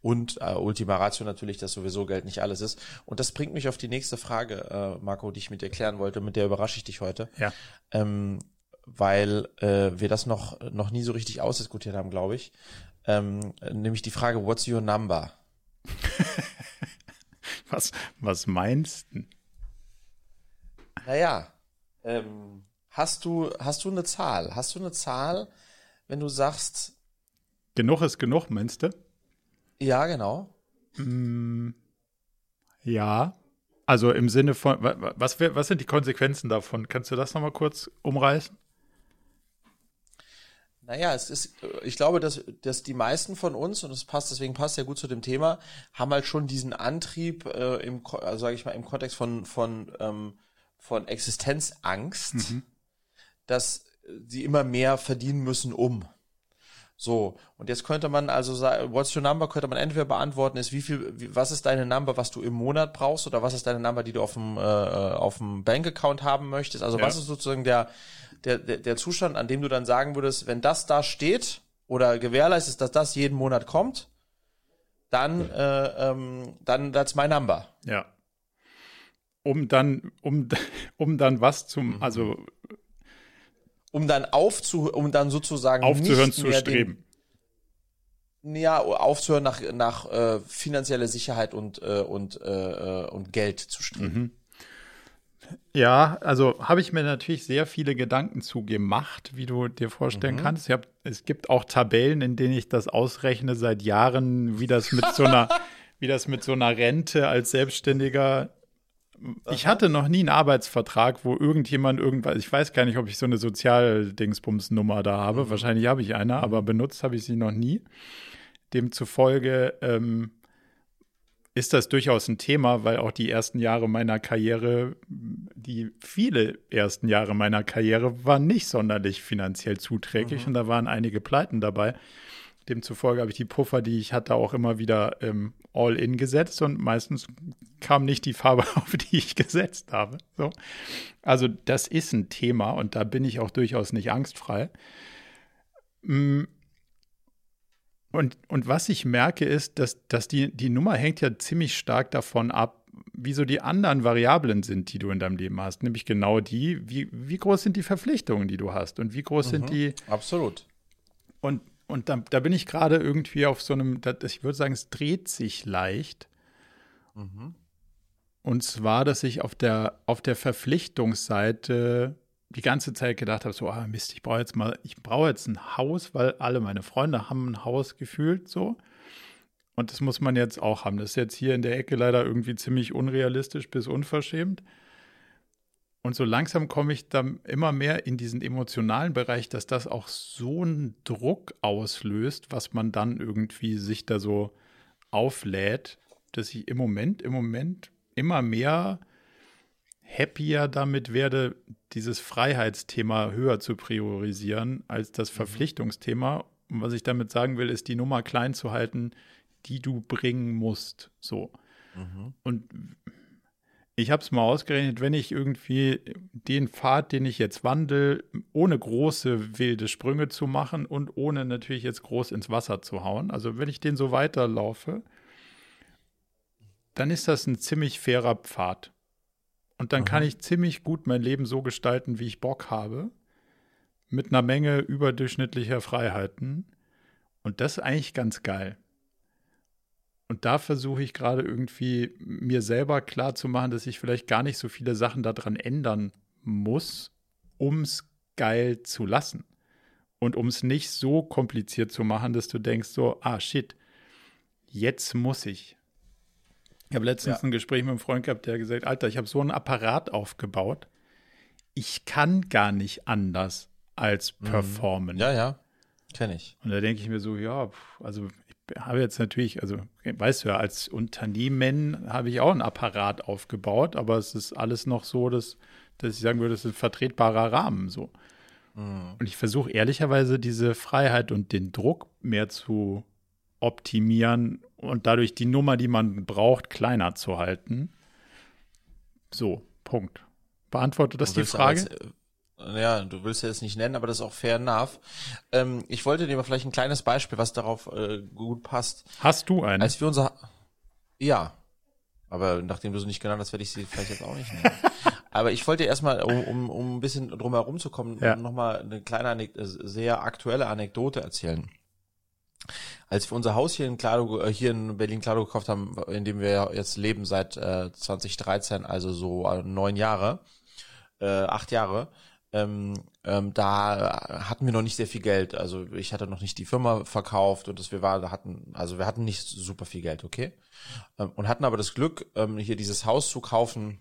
und äh, Ultima Ratio natürlich, dass sowieso Geld nicht alles ist. Und das bringt mich auf die nächste Frage, äh, Marco, die ich mit dir klären wollte. Mit der überrasche ich dich heute Ja. ähm, weil äh, wir das noch, noch nie so richtig ausdiskutiert haben, glaube ich. Ähm, nämlich die Frage, what's your number? Was, was meinst du? Naja, ähm, hast du, hast du eine Zahl? Hast du eine Zahl, wenn du sagst, Genug ist genug, meinst du? ja, genau. Ja. Also im Sinne von, wa- wa- was, was sind die Konsequenzen davon? Kannst du das nochmal kurz umreißen? Naja, es ist, ich glaube, dass, dass die meisten von uns, und das passt, deswegen passt ja gut zu dem Thema, haben halt schon diesen Antrieb äh, im, also sage ich mal, im Kontext von, von, ähm, von Existenzangst, dass sie immer mehr verdienen müssen, um. So, und jetzt könnte man also sagen, what's your number könnte man entweder beantworten, ist wie viel, wie, was ist deine Number, was du im Monat brauchst oder was ist deine Number, die du auf dem, äh, auf dem Bankaccount haben möchtest. Also ja. was ist sozusagen der, der, der, der Zustand, an dem du dann sagen würdest, wenn das da steht oder gewährleistet, dass das jeden Monat kommt, dann, äh, ähm, dann that's my number. Ja. Um dann, um, um dann was zum, mhm. also um dann aufzu, um dann sozusagen aufzuhören zu streben. Den, ja, aufzuhören nach nach äh, finanzielle Sicherheit und äh, und äh, äh, und Geld zu streben. Mhm. Ja, also habe ich mir natürlich sehr viele Gedanken zu gemacht, wie du dir vorstellen mhm. kannst. Hab, es gibt auch Tabellen, in denen ich das ausrechne seit Jahren, wie das mit so einer, wie das mit so einer Rente als Selbstständiger ich hatte noch nie einen Arbeitsvertrag, wo irgendjemand irgendwas, ich weiß gar nicht, ob ich so eine Sozialdingsbums-Nummer da habe. Mhm. Wahrscheinlich habe ich eine, aber benutzt habe ich sie noch nie. Demzufolge ähm, ist das durchaus ein Thema, weil auch die ersten Jahre meiner Karriere, die viele ersten Jahre meiner Karriere, waren nicht sonderlich finanziell zuträglich mhm. und da waren einige Pleiten dabei. Demzufolge habe ich die Puffer, die ich hatte, auch immer wieder ähm, all in gesetzt und meistens kam nicht die Farbe, auf die ich gesetzt habe. So. Also das ist ein Thema und da bin ich auch durchaus nicht angstfrei. Mm. Und, und was ich merke ist, dass, dass die, die Nummer hängt ja ziemlich stark davon ab, wie so die anderen Variablen sind, die du in deinem Leben hast. Nämlich genau die, wie, wie groß sind die Verpflichtungen, die du hast und wie groß mhm, sind die. Absolut. Und und da, da bin ich gerade irgendwie auf so einem, ich würde sagen, es dreht sich leicht. Mhm. Und zwar, dass ich auf der, auf der Verpflichtungsseite die ganze Zeit gedacht habe, so, ah Mist, ich brauche jetzt mal, ich brauche jetzt ein Haus, weil alle meine Freunde haben ein Haus gefühlt so. Und das muss man jetzt auch haben. Das ist jetzt hier in der Ecke leider irgendwie ziemlich unrealistisch bis unverschämt. Und so langsam komme ich dann immer mehr in diesen emotionalen Bereich, dass das auch so einen Druck auslöst, was man dann irgendwie sich da so auflädt, dass ich im Moment, im Moment immer mehr happier damit werde, dieses Freiheitsthema höher zu priorisieren als das mhm. Verpflichtungsthema. Und was ich damit sagen will, ist, die Nummer klein zu halten, die du bringen musst. So. Mhm. Und ich habe es mal ausgerechnet, wenn ich irgendwie den Pfad, den ich jetzt wandle, ohne große wilde Sprünge zu machen und ohne natürlich jetzt groß ins Wasser zu hauen, also wenn ich den so weiterlaufe, dann ist das ein ziemlich fairer Pfad. Und dann Aha. kann ich ziemlich gut mein Leben so gestalten, wie ich Bock habe, mit einer Menge überdurchschnittlicher Freiheiten. Und das ist eigentlich ganz geil. Und da versuche ich gerade irgendwie mir selber klar zu machen, dass ich vielleicht gar nicht so viele Sachen daran ändern muss, um es geil zu lassen. Und um es nicht so kompliziert zu machen, dass du denkst so, ah shit, jetzt muss ich. Ich habe letztens ja. ein Gespräch mit einem Freund gehabt, der gesagt, Alter, ich habe so einen Apparat aufgebaut. Ich kann gar nicht anders als mhm. performen. Ja, ja, kenne ich. Und da denke ich mir so, ja, also habe jetzt natürlich, also weißt du ja, als Unternehmen habe ich auch einen Apparat aufgebaut, aber es ist alles noch so, dass, dass ich sagen würde, es ist ein vertretbarer Rahmen so. Mhm. Und ich versuche ehrlicherweise diese Freiheit und den Druck mehr zu optimieren und dadurch die Nummer, die man braucht, kleiner zu halten. So, Punkt. Beantwortet das die Frage? Als, ja, du willst ja es nicht nennen, aber das ist auch fair enough. Ähm, ich wollte dir mal vielleicht ein kleines Beispiel, was darauf äh, gut passt. Hast du einen? Als wir unser, ja, aber nachdem du sie nicht genannt hast, werde ich sie vielleicht jetzt auch nicht nennen. aber ich wollte erstmal, um, um, um ein bisschen drum herum zu kommen, ja. nochmal eine kleine, äh, sehr aktuelle Anekdote erzählen. Als wir unser Haus hier in Klado, äh, hier in Berlin Klado gekauft haben, in dem wir jetzt leben seit äh, 2013, also so äh, neun Jahre, äh, acht Jahre, ähm, ähm, da hatten wir noch nicht sehr viel Geld. Also ich hatte noch nicht die Firma verkauft und das wir war, hatten, also wir hatten nicht super viel Geld, okay? Ähm, und hatten aber das Glück, ähm, hier dieses Haus zu kaufen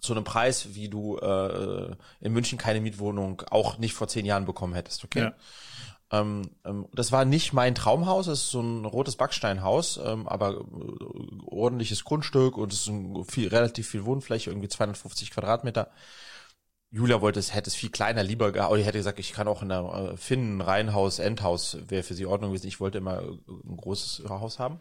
zu einem Preis, wie du äh, in München keine Mietwohnung auch nicht vor zehn Jahren bekommen hättest, okay? Ja. Ähm, ähm, das war nicht mein Traumhaus, es ist so ein rotes Backsteinhaus, ähm, aber äh, ordentliches Grundstück und es ist ein viel, relativ viel Wohnfläche, irgendwie 250 Quadratmeter Julia wollte es, hätte es viel kleiner lieber gehabt, oder ich hätte gesagt, ich kann auch in der äh, Finnen, Reihenhaus, Endhaus, wäre für sie Ordnung gewesen. Ich wollte immer äh, ein großes Haus haben.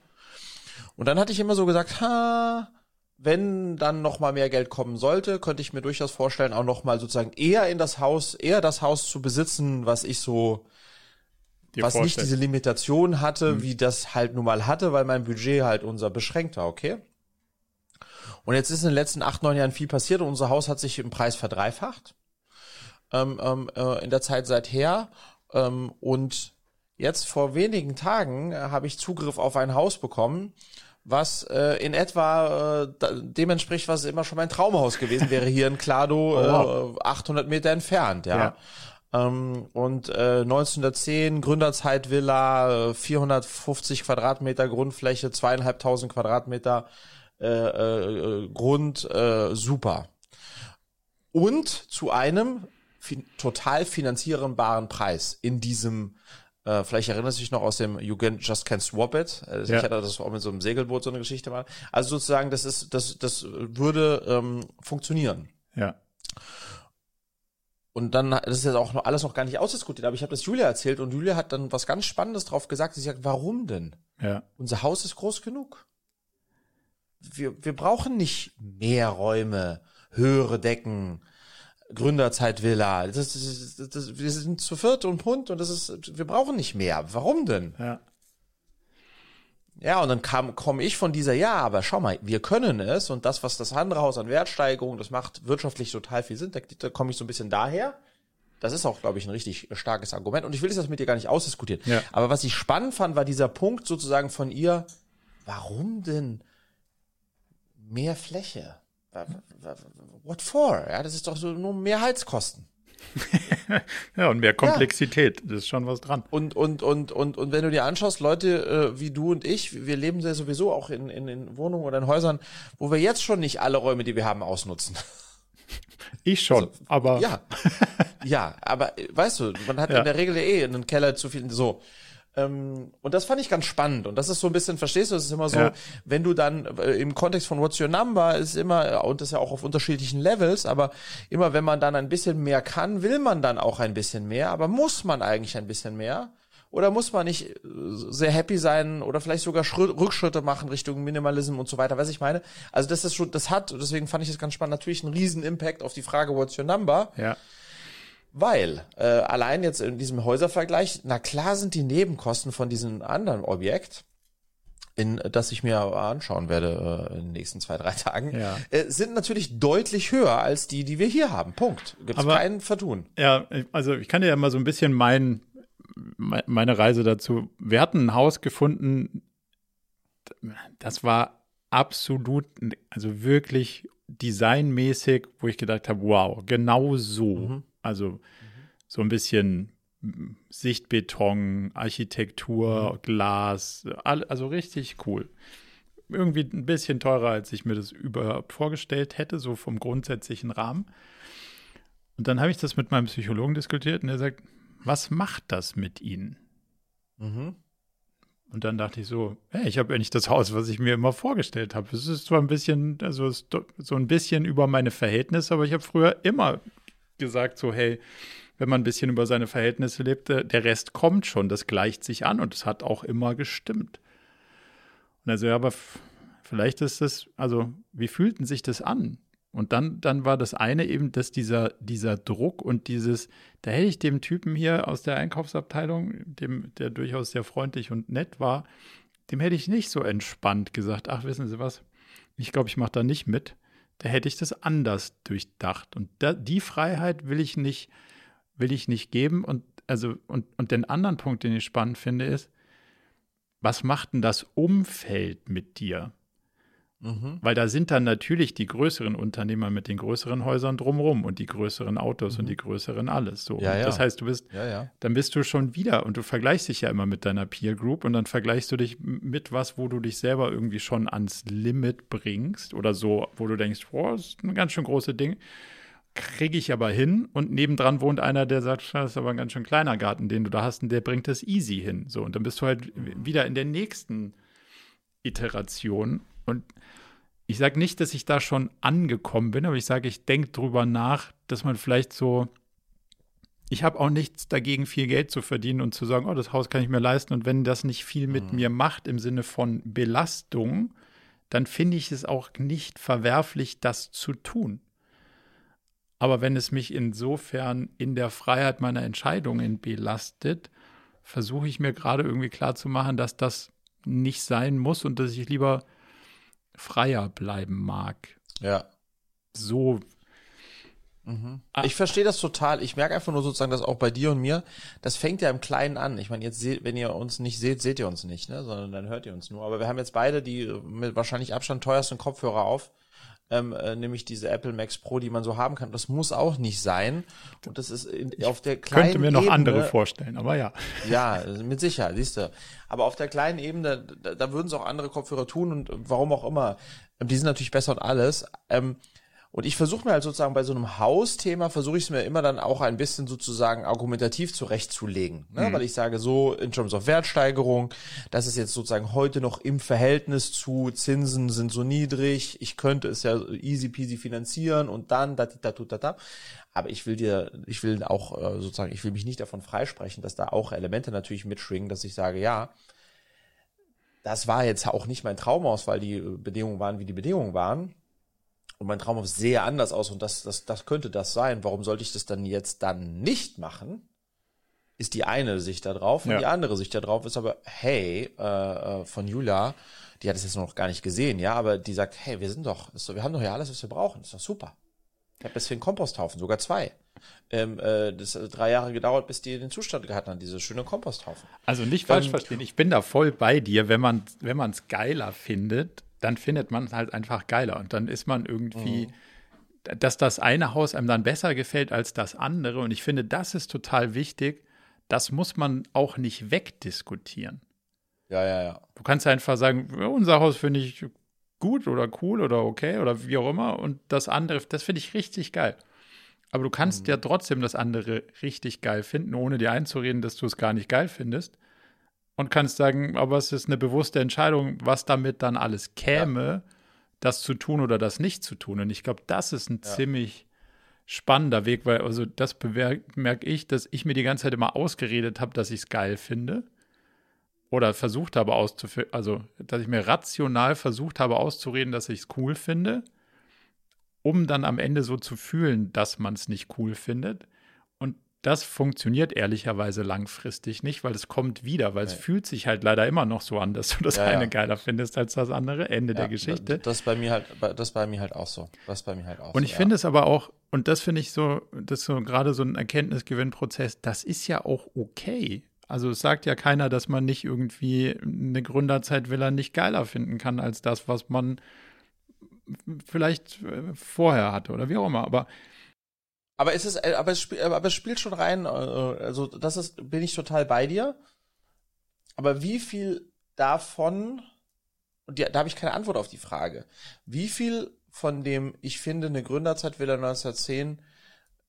Und dann hatte ich immer so gesagt, ha, wenn dann noch mal mehr Geld kommen sollte, könnte ich mir durchaus vorstellen, auch noch mal sozusagen eher in das Haus, eher das Haus zu besitzen, was ich so, was nicht diese Limitation hatte, mhm. wie das halt nun mal hatte, weil mein Budget halt unser beschränkt war, okay? Und jetzt ist in den letzten acht, neun Jahren viel passiert und unser Haus hat sich im Preis verdreifacht ähm, ähm, äh, in der Zeit seither. Ähm, und jetzt vor wenigen Tagen äh, habe ich Zugriff auf ein Haus bekommen, was äh, in etwa äh, dem entspricht, was immer schon mein Traumhaus gewesen wäre, hier in Klado, oh, wow. äh, 800 Meter entfernt, ja. ja. Ähm, und äh, 1910 Gründerzeit Villa, 450 Quadratmeter Grundfläche, zweieinhalbtausend Quadratmeter äh, äh, Grund, äh, super. Und zu einem fin total finanzierbaren Preis in diesem äh, vielleicht erinnert sich noch aus dem You Just Can't Swap It. Äh, ja. Ich hatte das auch mit so einem Segelboot so eine Geschichte mal. Also sozusagen, das ist, das, das würde ähm, funktionieren. Ja. Und dann, das ist jetzt auch noch alles noch gar nicht ausdiskutiert, aber ich habe das Julia erzählt und Julia hat dann was ganz Spannendes drauf gesagt. Sie sagt, warum denn? Ja. Unser Haus ist groß genug wir, wir brauchen nicht mehr Räume, höhere Decken, Gründerzeitvilla. Das, das, das, das, wir sind zu viert und Hund und das ist, wir brauchen nicht mehr. Warum denn? Ja. Ja, und dann kam, komme ich von dieser, ja, aber schau mal, wir können es und das, was das andere Haus an Wertsteigerung, das macht wirtschaftlich total viel Sinn. Da, da komme ich so ein bisschen daher. Das ist auch, glaube ich, ein richtig starkes Argument. Und ich will das mit dir gar nicht ausdiskutieren. Ja. Aber was ich spannend fand, war dieser Punkt sozusagen von ihr, warum denn mehr Fläche. What for? Ja, das ist doch so nur mehr Heizkosten. ja, und mehr Komplexität, ja. das ist schon was dran. Und, und, und, und, und wenn du dir anschaust, Leute äh, wie du und ich, wir leben ja sowieso auch in, in, in Wohnungen oder in Häusern, wo wir jetzt schon nicht alle Räume, die wir haben, ausnutzen. Ich schon, also, aber. Ja, ja, aber äh, weißt du, man hat ja. in der Regel eh einen Keller zu viel, so. Ähm, und das fand ich ganz spannend. Und das ist so ein bisschen, verstehst du, das ist immer so, ja. wenn du dann äh, im Kontext von What's Your Number ist immer, und das ja auch auf unterschiedlichen Levels, aber immer wenn man dann ein bisschen mehr kann, will man dann auch ein bisschen mehr, aber muss man eigentlich ein bisschen mehr? Oder muss man nicht äh, sehr happy sein oder vielleicht sogar Schritt, Rückschritte machen Richtung Minimalism und so weiter, weiß ich meine? Also das ist schon, das hat, deswegen fand ich das ganz spannend, natürlich einen riesen Impact auf die Frage What's Your Number. Ja. Weil äh, allein jetzt in diesem Häuservergleich, na klar sind die Nebenkosten von diesem anderen Objekt, in das ich mir anschauen werde äh, in den nächsten zwei, drei Tagen, ja. äh, sind natürlich deutlich höher als die, die wir hier haben. Punkt. Gibt es keinen Vertun. Ja, also ich kann dir ja mal so ein bisschen mein, meine Reise dazu. Wir hatten ein Haus gefunden, das war absolut, also wirklich designmäßig, wo ich gedacht habe, wow, genau so. Mhm. Also mhm. so ein bisschen Sichtbeton, Architektur, mhm. Glas, also richtig cool. Irgendwie ein bisschen teurer, als ich mir das überhaupt vorgestellt hätte, so vom grundsätzlichen Rahmen. Und dann habe ich das mit meinem Psychologen diskutiert und er sagt, was macht das mit Ihnen? Mhm. Und dann dachte ich so, hey, ich habe ja nicht das Haus, was ich mir immer vorgestellt habe. Es ist zwar ein bisschen, also so ein bisschen über meine Verhältnisse, aber ich habe früher immer gesagt, so, hey, wenn man ein bisschen über seine Verhältnisse lebt, der Rest kommt schon, das gleicht sich an und es hat auch immer gestimmt. Und also, ja, aber vielleicht ist das, also, wie fühlten sich das an? Und dann, dann war das eine eben, dass dieser, dieser Druck und dieses, da hätte ich dem Typen hier aus der Einkaufsabteilung, dem, der durchaus sehr freundlich und nett war, dem hätte ich nicht so entspannt gesagt, ach, wissen Sie was, ich glaube, ich mache da nicht mit da hätte ich das anders durchdacht. Und da, die Freiheit will ich nicht, will ich nicht geben. Und, also, und, und den anderen Punkt, den ich spannend finde, ist, was macht denn das Umfeld mit dir? Mhm. Weil da sind dann natürlich die größeren Unternehmer mit den größeren Häusern drumherum und die größeren Autos mhm. und die größeren alles. So. Ja, ja. Das heißt, du bist, ja, dann bist du schon wieder und du vergleichst dich ja immer mit deiner Peer Group und dann vergleichst du dich mit was, wo du dich selber irgendwie schon ans Limit bringst oder so, wo du denkst, boah, das ist ein ganz schön großes Ding. Kriege ich aber hin und nebendran wohnt einer, der sagt, das ist aber ein ganz schön kleiner Garten, den du da hast und der bringt das easy hin. So, und dann bist du halt wieder in der nächsten Iteration und ich sage nicht, dass ich da schon angekommen bin, aber ich sage, ich denke drüber nach, dass man vielleicht so, ich habe auch nichts dagegen, viel Geld zu verdienen und zu sagen, oh, das Haus kann ich mir leisten. Und wenn das nicht viel mit mhm. mir macht im Sinne von Belastung, dann finde ich es auch nicht verwerflich, das zu tun. Aber wenn es mich insofern in der Freiheit meiner Entscheidungen belastet, versuche ich mir gerade irgendwie klarzumachen, dass das nicht sein muss und dass ich lieber freier bleiben mag. Ja. So. Mhm. Ah. Ich verstehe das total. Ich merke einfach nur sozusagen, dass auch bei dir und mir, das fängt ja im Kleinen an. Ich meine, jetzt seht, wenn ihr uns nicht seht, seht ihr uns nicht, ne? sondern dann hört ihr uns nur. Aber wir haben jetzt beide die mit wahrscheinlich Abstand teuersten Kopfhörer auf ähm, äh, nämlich diese Apple Max Pro, die man so haben kann. Das muss auch nicht sein. Und das ist in, auf der kleinen Könnte mir noch Ebene, andere vorstellen, aber ja. Ja, mit Sicherheit, siehst du. Aber auf der kleinen Ebene, da, da würden es auch andere Kopfhörer tun und warum auch immer. Die sind natürlich besser und alles. Ähm, und ich versuche mir halt sozusagen bei so einem Hausthema, versuche ich es mir immer dann auch ein bisschen sozusagen argumentativ zurechtzulegen. Ne? Mhm. Weil ich sage so, in Terms of Wertsteigerung, das ist jetzt sozusagen heute noch im Verhältnis zu Zinsen sind so niedrig, ich könnte es ja easy peasy finanzieren und dann da, da, da, da, da. Aber ich will dir, ich will auch äh, sozusagen, ich will mich nicht davon freisprechen, dass da auch Elemente natürlich mitschwingen, dass ich sage, ja, das war jetzt auch nicht mein Traumhaus, weil die Bedingungen waren, wie die Bedingungen waren und mein Traumhaus sehe anders aus und das, das, das könnte das sein. Warum sollte ich das dann jetzt dann nicht machen? Ist die eine Sicht da drauf. Und ja. die andere Sicht da drauf ist aber, hey, äh, äh, von Julia, die hat es jetzt noch gar nicht gesehen, ja, aber die sagt, hey, wir sind doch, so, wir haben doch ja alles, was wir brauchen. ist doch super. Ich habe deswegen Komposthaufen, sogar zwei. Ähm, äh, das hat drei Jahre gedauert, bis die den Zustand gehabt haben, diese schöne Komposthaufen. Also nicht falsch ähm, verstehen, ich bin da voll bei dir, wenn man wenn man es geiler findet, dann findet man es halt einfach geiler. Und dann ist man irgendwie, mhm. dass das eine Haus einem dann besser gefällt als das andere. Und ich finde, das ist total wichtig. Das muss man auch nicht wegdiskutieren. Ja, ja, ja. Du kannst einfach sagen, unser Haus finde ich gut oder cool oder okay oder wie auch immer. Und das andere, das finde ich richtig geil. Aber du kannst mhm. ja trotzdem das andere richtig geil finden, ohne dir einzureden, dass du es gar nicht geil findest und kannst sagen, aber es ist eine bewusste Entscheidung, was damit dann alles käme, ja. das zu tun oder das nicht zu tun. Und ich glaube, das ist ein ja. ziemlich spannender Weg, weil also das merke ich, dass ich mir die ganze Zeit immer ausgeredet habe, dass ich es geil finde. Oder versucht habe auszuführen, also dass ich mir rational versucht habe auszureden, dass ich es cool finde, um dann am Ende so zu fühlen, dass man es nicht cool findet. Das funktioniert ehrlicherweise langfristig nicht, weil es kommt wieder, weil nee. es fühlt sich halt leider immer noch so an, dass du das ja, eine ja. geiler findest als das andere. Ende ja, der Geschichte. Das bei mir halt, das bei mir halt auch so. Das bei mir halt auch. Und ich so, finde es aber auch, und das finde ich so, das ist so gerade so ein Erkenntnisgewinnprozess. Das ist ja auch okay. Also es sagt ja keiner, dass man nicht irgendwie eine Gründerzeit Villa nicht geiler finden kann als das, was man vielleicht äh, vorher hatte oder wie auch immer. Aber aber es ist, äh, aber es, spiel, aber es spielt schon rein, äh, also das ist, bin ich total bei dir. Aber wie viel davon, und die, da habe ich keine Antwort auf die Frage, wie viel von dem, ich finde, eine Gründerzeit Villa 1910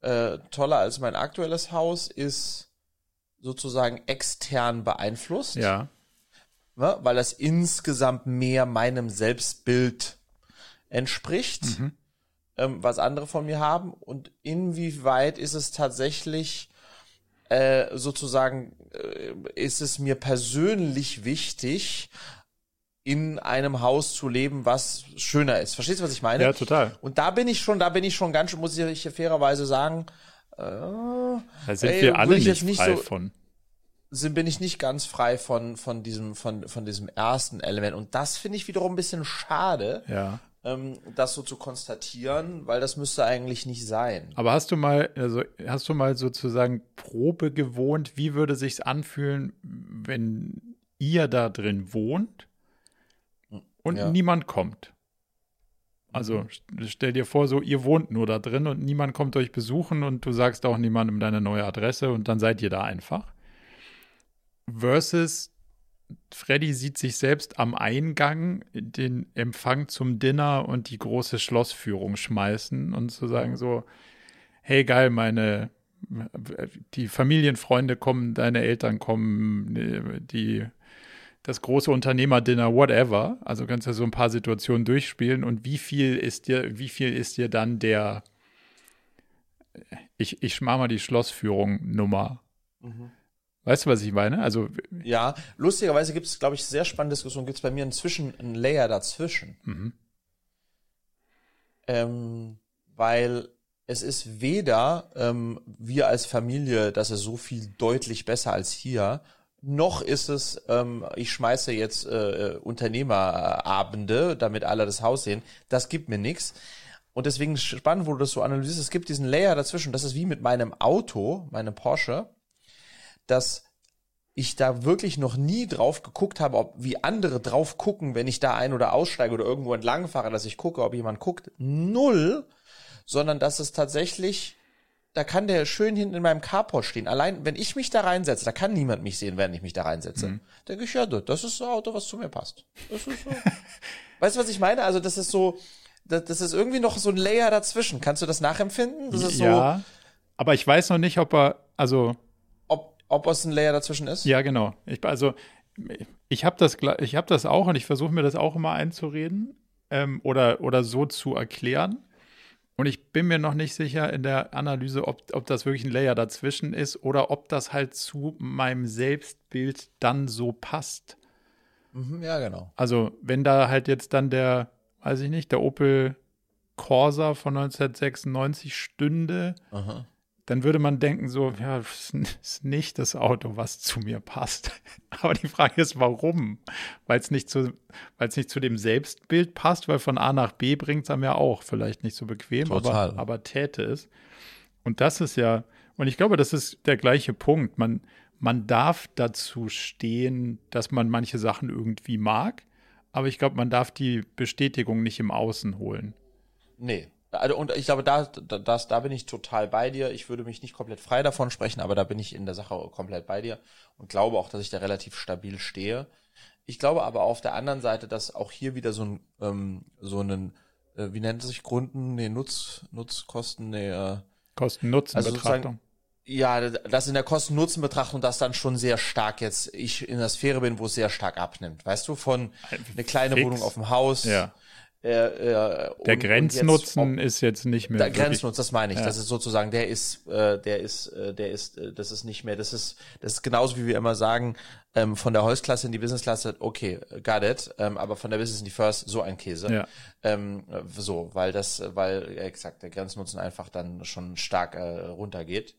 äh, toller als mein aktuelles Haus, ist sozusagen extern beeinflusst. Ja. Ne, weil das insgesamt mehr meinem Selbstbild entspricht. Mhm ähm, was andere von mir haben und inwieweit ist es tatsächlich äh, sozusagen, äh, ist es mir persönlich wichtig, in einem Haus zu leben, was schöner ist. Verstehst du, was ich meine? Ja, total. Und da bin ich schon, da bin ich schon ganz, muss ich hier fairerweise sagen, äh, da sind ey, wir alle nicht, nicht frei so, von. Sind, bin ich nicht ganz frei von, von diesem, von, von diesem ersten Element. Und das finde ich wiederum ein bisschen schade. Ja das so zu konstatieren, weil das müsste eigentlich nicht sein. Aber hast du mal, also hast du mal sozusagen Probe gewohnt, wie würde sich's anfühlen, wenn ihr da drin wohnt und ja. niemand kommt? Also mhm. stell dir vor, so ihr wohnt nur da drin und niemand kommt euch besuchen und du sagst auch niemandem deine neue Adresse und dann seid ihr da einfach. Versus Freddy sieht sich selbst am Eingang den Empfang zum Dinner und die große Schlossführung schmeißen und zu sagen so, hey geil, meine, die Familienfreunde kommen, deine Eltern kommen, die, das große Unternehmerdinner, whatever. Also kannst du so ein paar Situationen durchspielen und wie viel ist dir, wie viel ist dir dann der, ich, ich schmar mal die Schlossführung Nummer. Mhm. Weißt du, was ich meine? Also ja, lustigerweise gibt es, glaube ich, sehr spannende Diskussionen. Gibt es bei mir inzwischen ein Layer dazwischen, mhm. ähm, weil es ist weder ähm, wir als Familie, dass es so viel deutlich besser als hier, noch ist es, ähm, ich schmeiße jetzt äh, Unternehmerabende, damit alle das Haus sehen. Das gibt mir nichts. Und deswegen spannend, wo du das so analysierst. Es gibt diesen Layer dazwischen. Das ist wie mit meinem Auto, meinem Porsche dass ich da wirklich noch nie drauf geguckt habe, ob wie andere drauf gucken, wenn ich da ein- oder aussteige oder irgendwo entlang fahre, dass ich gucke, ob jemand guckt. Null, sondern dass es tatsächlich, da kann der schön hinten in meinem Carport stehen. Allein, wenn ich mich da reinsetze, da kann niemand mich sehen, während ich mich da reinsetze. Mhm. Denke ich, ja, das ist ein Auto, was zu mir passt. Das ist so. weißt du, was ich meine? Also, das ist so, das, das ist irgendwie noch so ein Layer dazwischen. Kannst du das nachempfinden? Das ist ja, so, aber ich weiß noch nicht, ob er, also ob es ein Layer dazwischen ist? Ja, genau. Ich, also ich habe das, hab das auch und ich versuche mir das auch immer einzureden ähm, oder, oder so zu erklären. Und ich bin mir noch nicht sicher in der Analyse, ob, ob das wirklich ein Layer dazwischen ist oder ob das halt zu meinem Selbstbild dann so passt. Mhm, ja, genau. Also, wenn da halt jetzt dann der, weiß ich nicht, der Opel Corsa von 1996 stünde, Aha dann würde man denken, so, ja, das ist nicht das Auto, was zu mir passt. Aber die Frage ist, warum? Weil es nicht zu, weil es nicht zu dem Selbstbild passt, weil von A nach B bringt es einem ja auch vielleicht nicht so bequem, Total. aber, aber täte es. Und das ist ja, und ich glaube, das ist der gleiche Punkt. Man, man darf dazu stehen, dass man manche Sachen irgendwie mag, aber ich glaube, man darf die Bestätigung nicht im Außen holen. Nee, also, und ich glaube, da, da, da bin ich total bei dir. Ich würde mich nicht komplett frei davon sprechen, aber da bin ich in der Sache komplett bei dir und glaube auch, dass ich da relativ stabil stehe. Ich glaube aber auf der anderen Seite, dass auch hier wieder so ein, ähm, so einen, äh, wie nennt es sich, Grunden, nee, Nutz, Nutzkosten, nee, äh, Kosten-Nutzen-Betrachtung. Also ja, das in der Kosten-Nutzen-Betrachtung, das dann schon sehr stark jetzt ich in der Sphäre bin, wo es sehr stark abnimmt. Weißt du, von eine kleine Fix. Wohnung auf dem Haus, ja. Äh, äh, der Grenznutzen jetzt, ist jetzt nicht mehr. Der Grenznutzen, das meine ich. Ja. Das ist sozusagen, der ist, äh, der ist, äh, der ist, äh, das ist nicht mehr. Das ist, das ist genauso wie wir immer sagen, ähm, von der Holzklasse in die Businessklasse, okay, got it, ähm, aber von der Business in die First so ein Käse. Ja. Ähm, so, weil das, weil exakt der Grenznutzen einfach dann schon stark äh, runtergeht.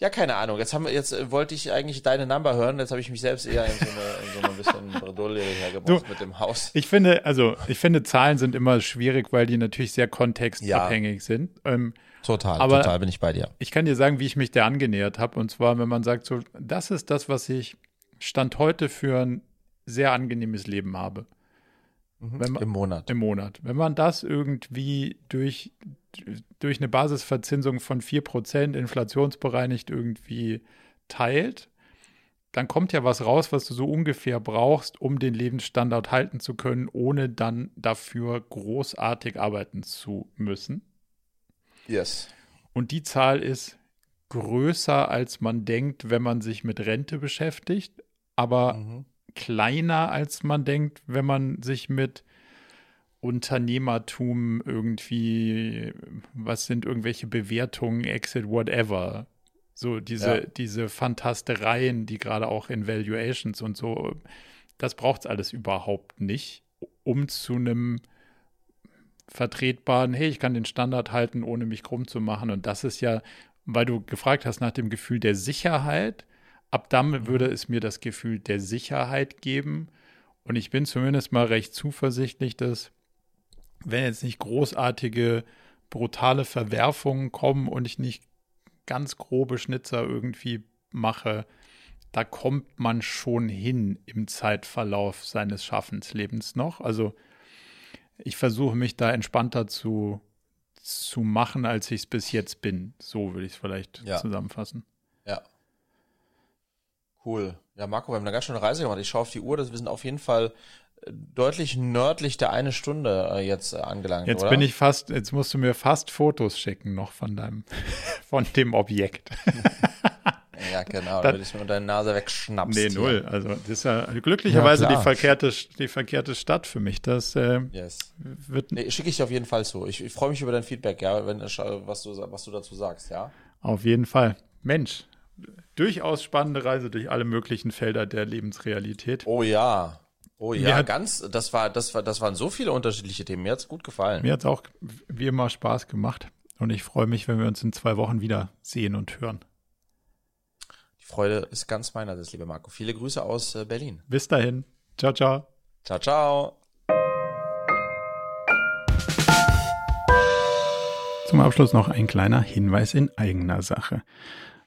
Ja, keine Ahnung. Jetzt haben wir, jetzt äh, wollte ich eigentlich deine Number hören. Jetzt habe ich mich selbst eher in so eine, in so ein bisschen Bredouille hergebracht mit dem Haus. Ich finde, also ich finde, Zahlen sind immer schwierig, weil die natürlich sehr kontextabhängig ja. sind. Ähm, total, aber total bin ich bei dir. Ich kann dir sagen, wie ich mich da angenähert habe. Und zwar, wenn man sagt, so, das ist das, was ich Stand heute für ein sehr angenehmes Leben habe. Mhm. Man, Im Monat. Im Monat. Wenn man das irgendwie durch durch eine Basisverzinsung von 4% inflationsbereinigt irgendwie teilt, dann kommt ja was raus, was du so ungefähr brauchst, um den Lebensstandard halten zu können, ohne dann dafür großartig arbeiten zu müssen. Yes. Und die Zahl ist größer, als man denkt, wenn man sich mit Rente beschäftigt, aber mhm. Kleiner, als man denkt, wenn man sich mit Unternehmertum irgendwie, was sind irgendwelche Bewertungen, Exit, whatever. So diese, ja. diese Fantastereien, die gerade auch in Valuations und so, das braucht es alles überhaupt nicht, um zu einem vertretbaren, hey, ich kann den Standard halten, ohne mich krumm zu machen. Und das ist ja, weil du gefragt hast nach dem Gefühl der Sicherheit, ab dann würde es mir das Gefühl der Sicherheit geben. Und ich bin zumindest mal recht zuversichtlich, dass wenn jetzt nicht großartige, brutale Verwerfungen kommen und ich nicht ganz grobe Schnitzer irgendwie mache, da kommt man schon hin im Zeitverlauf seines Schaffenslebens noch. Also ich versuche mich da entspannter zu, zu machen, als ich es bis jetzt bin. So würde ich es vielleicht ja. zusammenfassen. Ja. Cool. Ja, Marco, wir haben eine ganz schöne Reise gemacht. Ich schaue auf die Uhr, wir sind auf jeden Fall deutlich nördlich der eine Stunde äh, jetzt äh, angelangt. Jetzt oder? bin ich fast, jetzt musst du mir fast Fotos schicken noch von deinem, von dem Objekt. ja, genau, da würde ich mir deine Nase wegschnapsen. Nee, null. Also das ist ja glücklicherweise ja, die, verkehrte, die verkehrte Stadt für mich. Das äh, yes. wird. Nee, schicke ich dir auf jeden Fall so. Ich, ich freue mich über dein Feedback, ja, wenn was du, was du dazu sagst, ja. Auf jeden Fall. Mensch, durchaus spannende Reise durch alle möglichen Felder der Lebensrealität. Oh ja. Oh ja, hat, ganz, das war, das war, das waren so viele unterschiedliche Themen. Mir hat's gut gefallen. Mir hat's auch wie immer Spaß gemacht. Und ich freue mich, wenn wir uns in zwei Wochen wieder sehen und hören. Die Freude ist ganz meinerseits, liebe Marco. Viele Grüße aus äh, Berlin. Bis dahin. Ciao, ciao. Ciao, ciao. Zum Abschluss noch ein kleiner Hinweis in eigener Sache.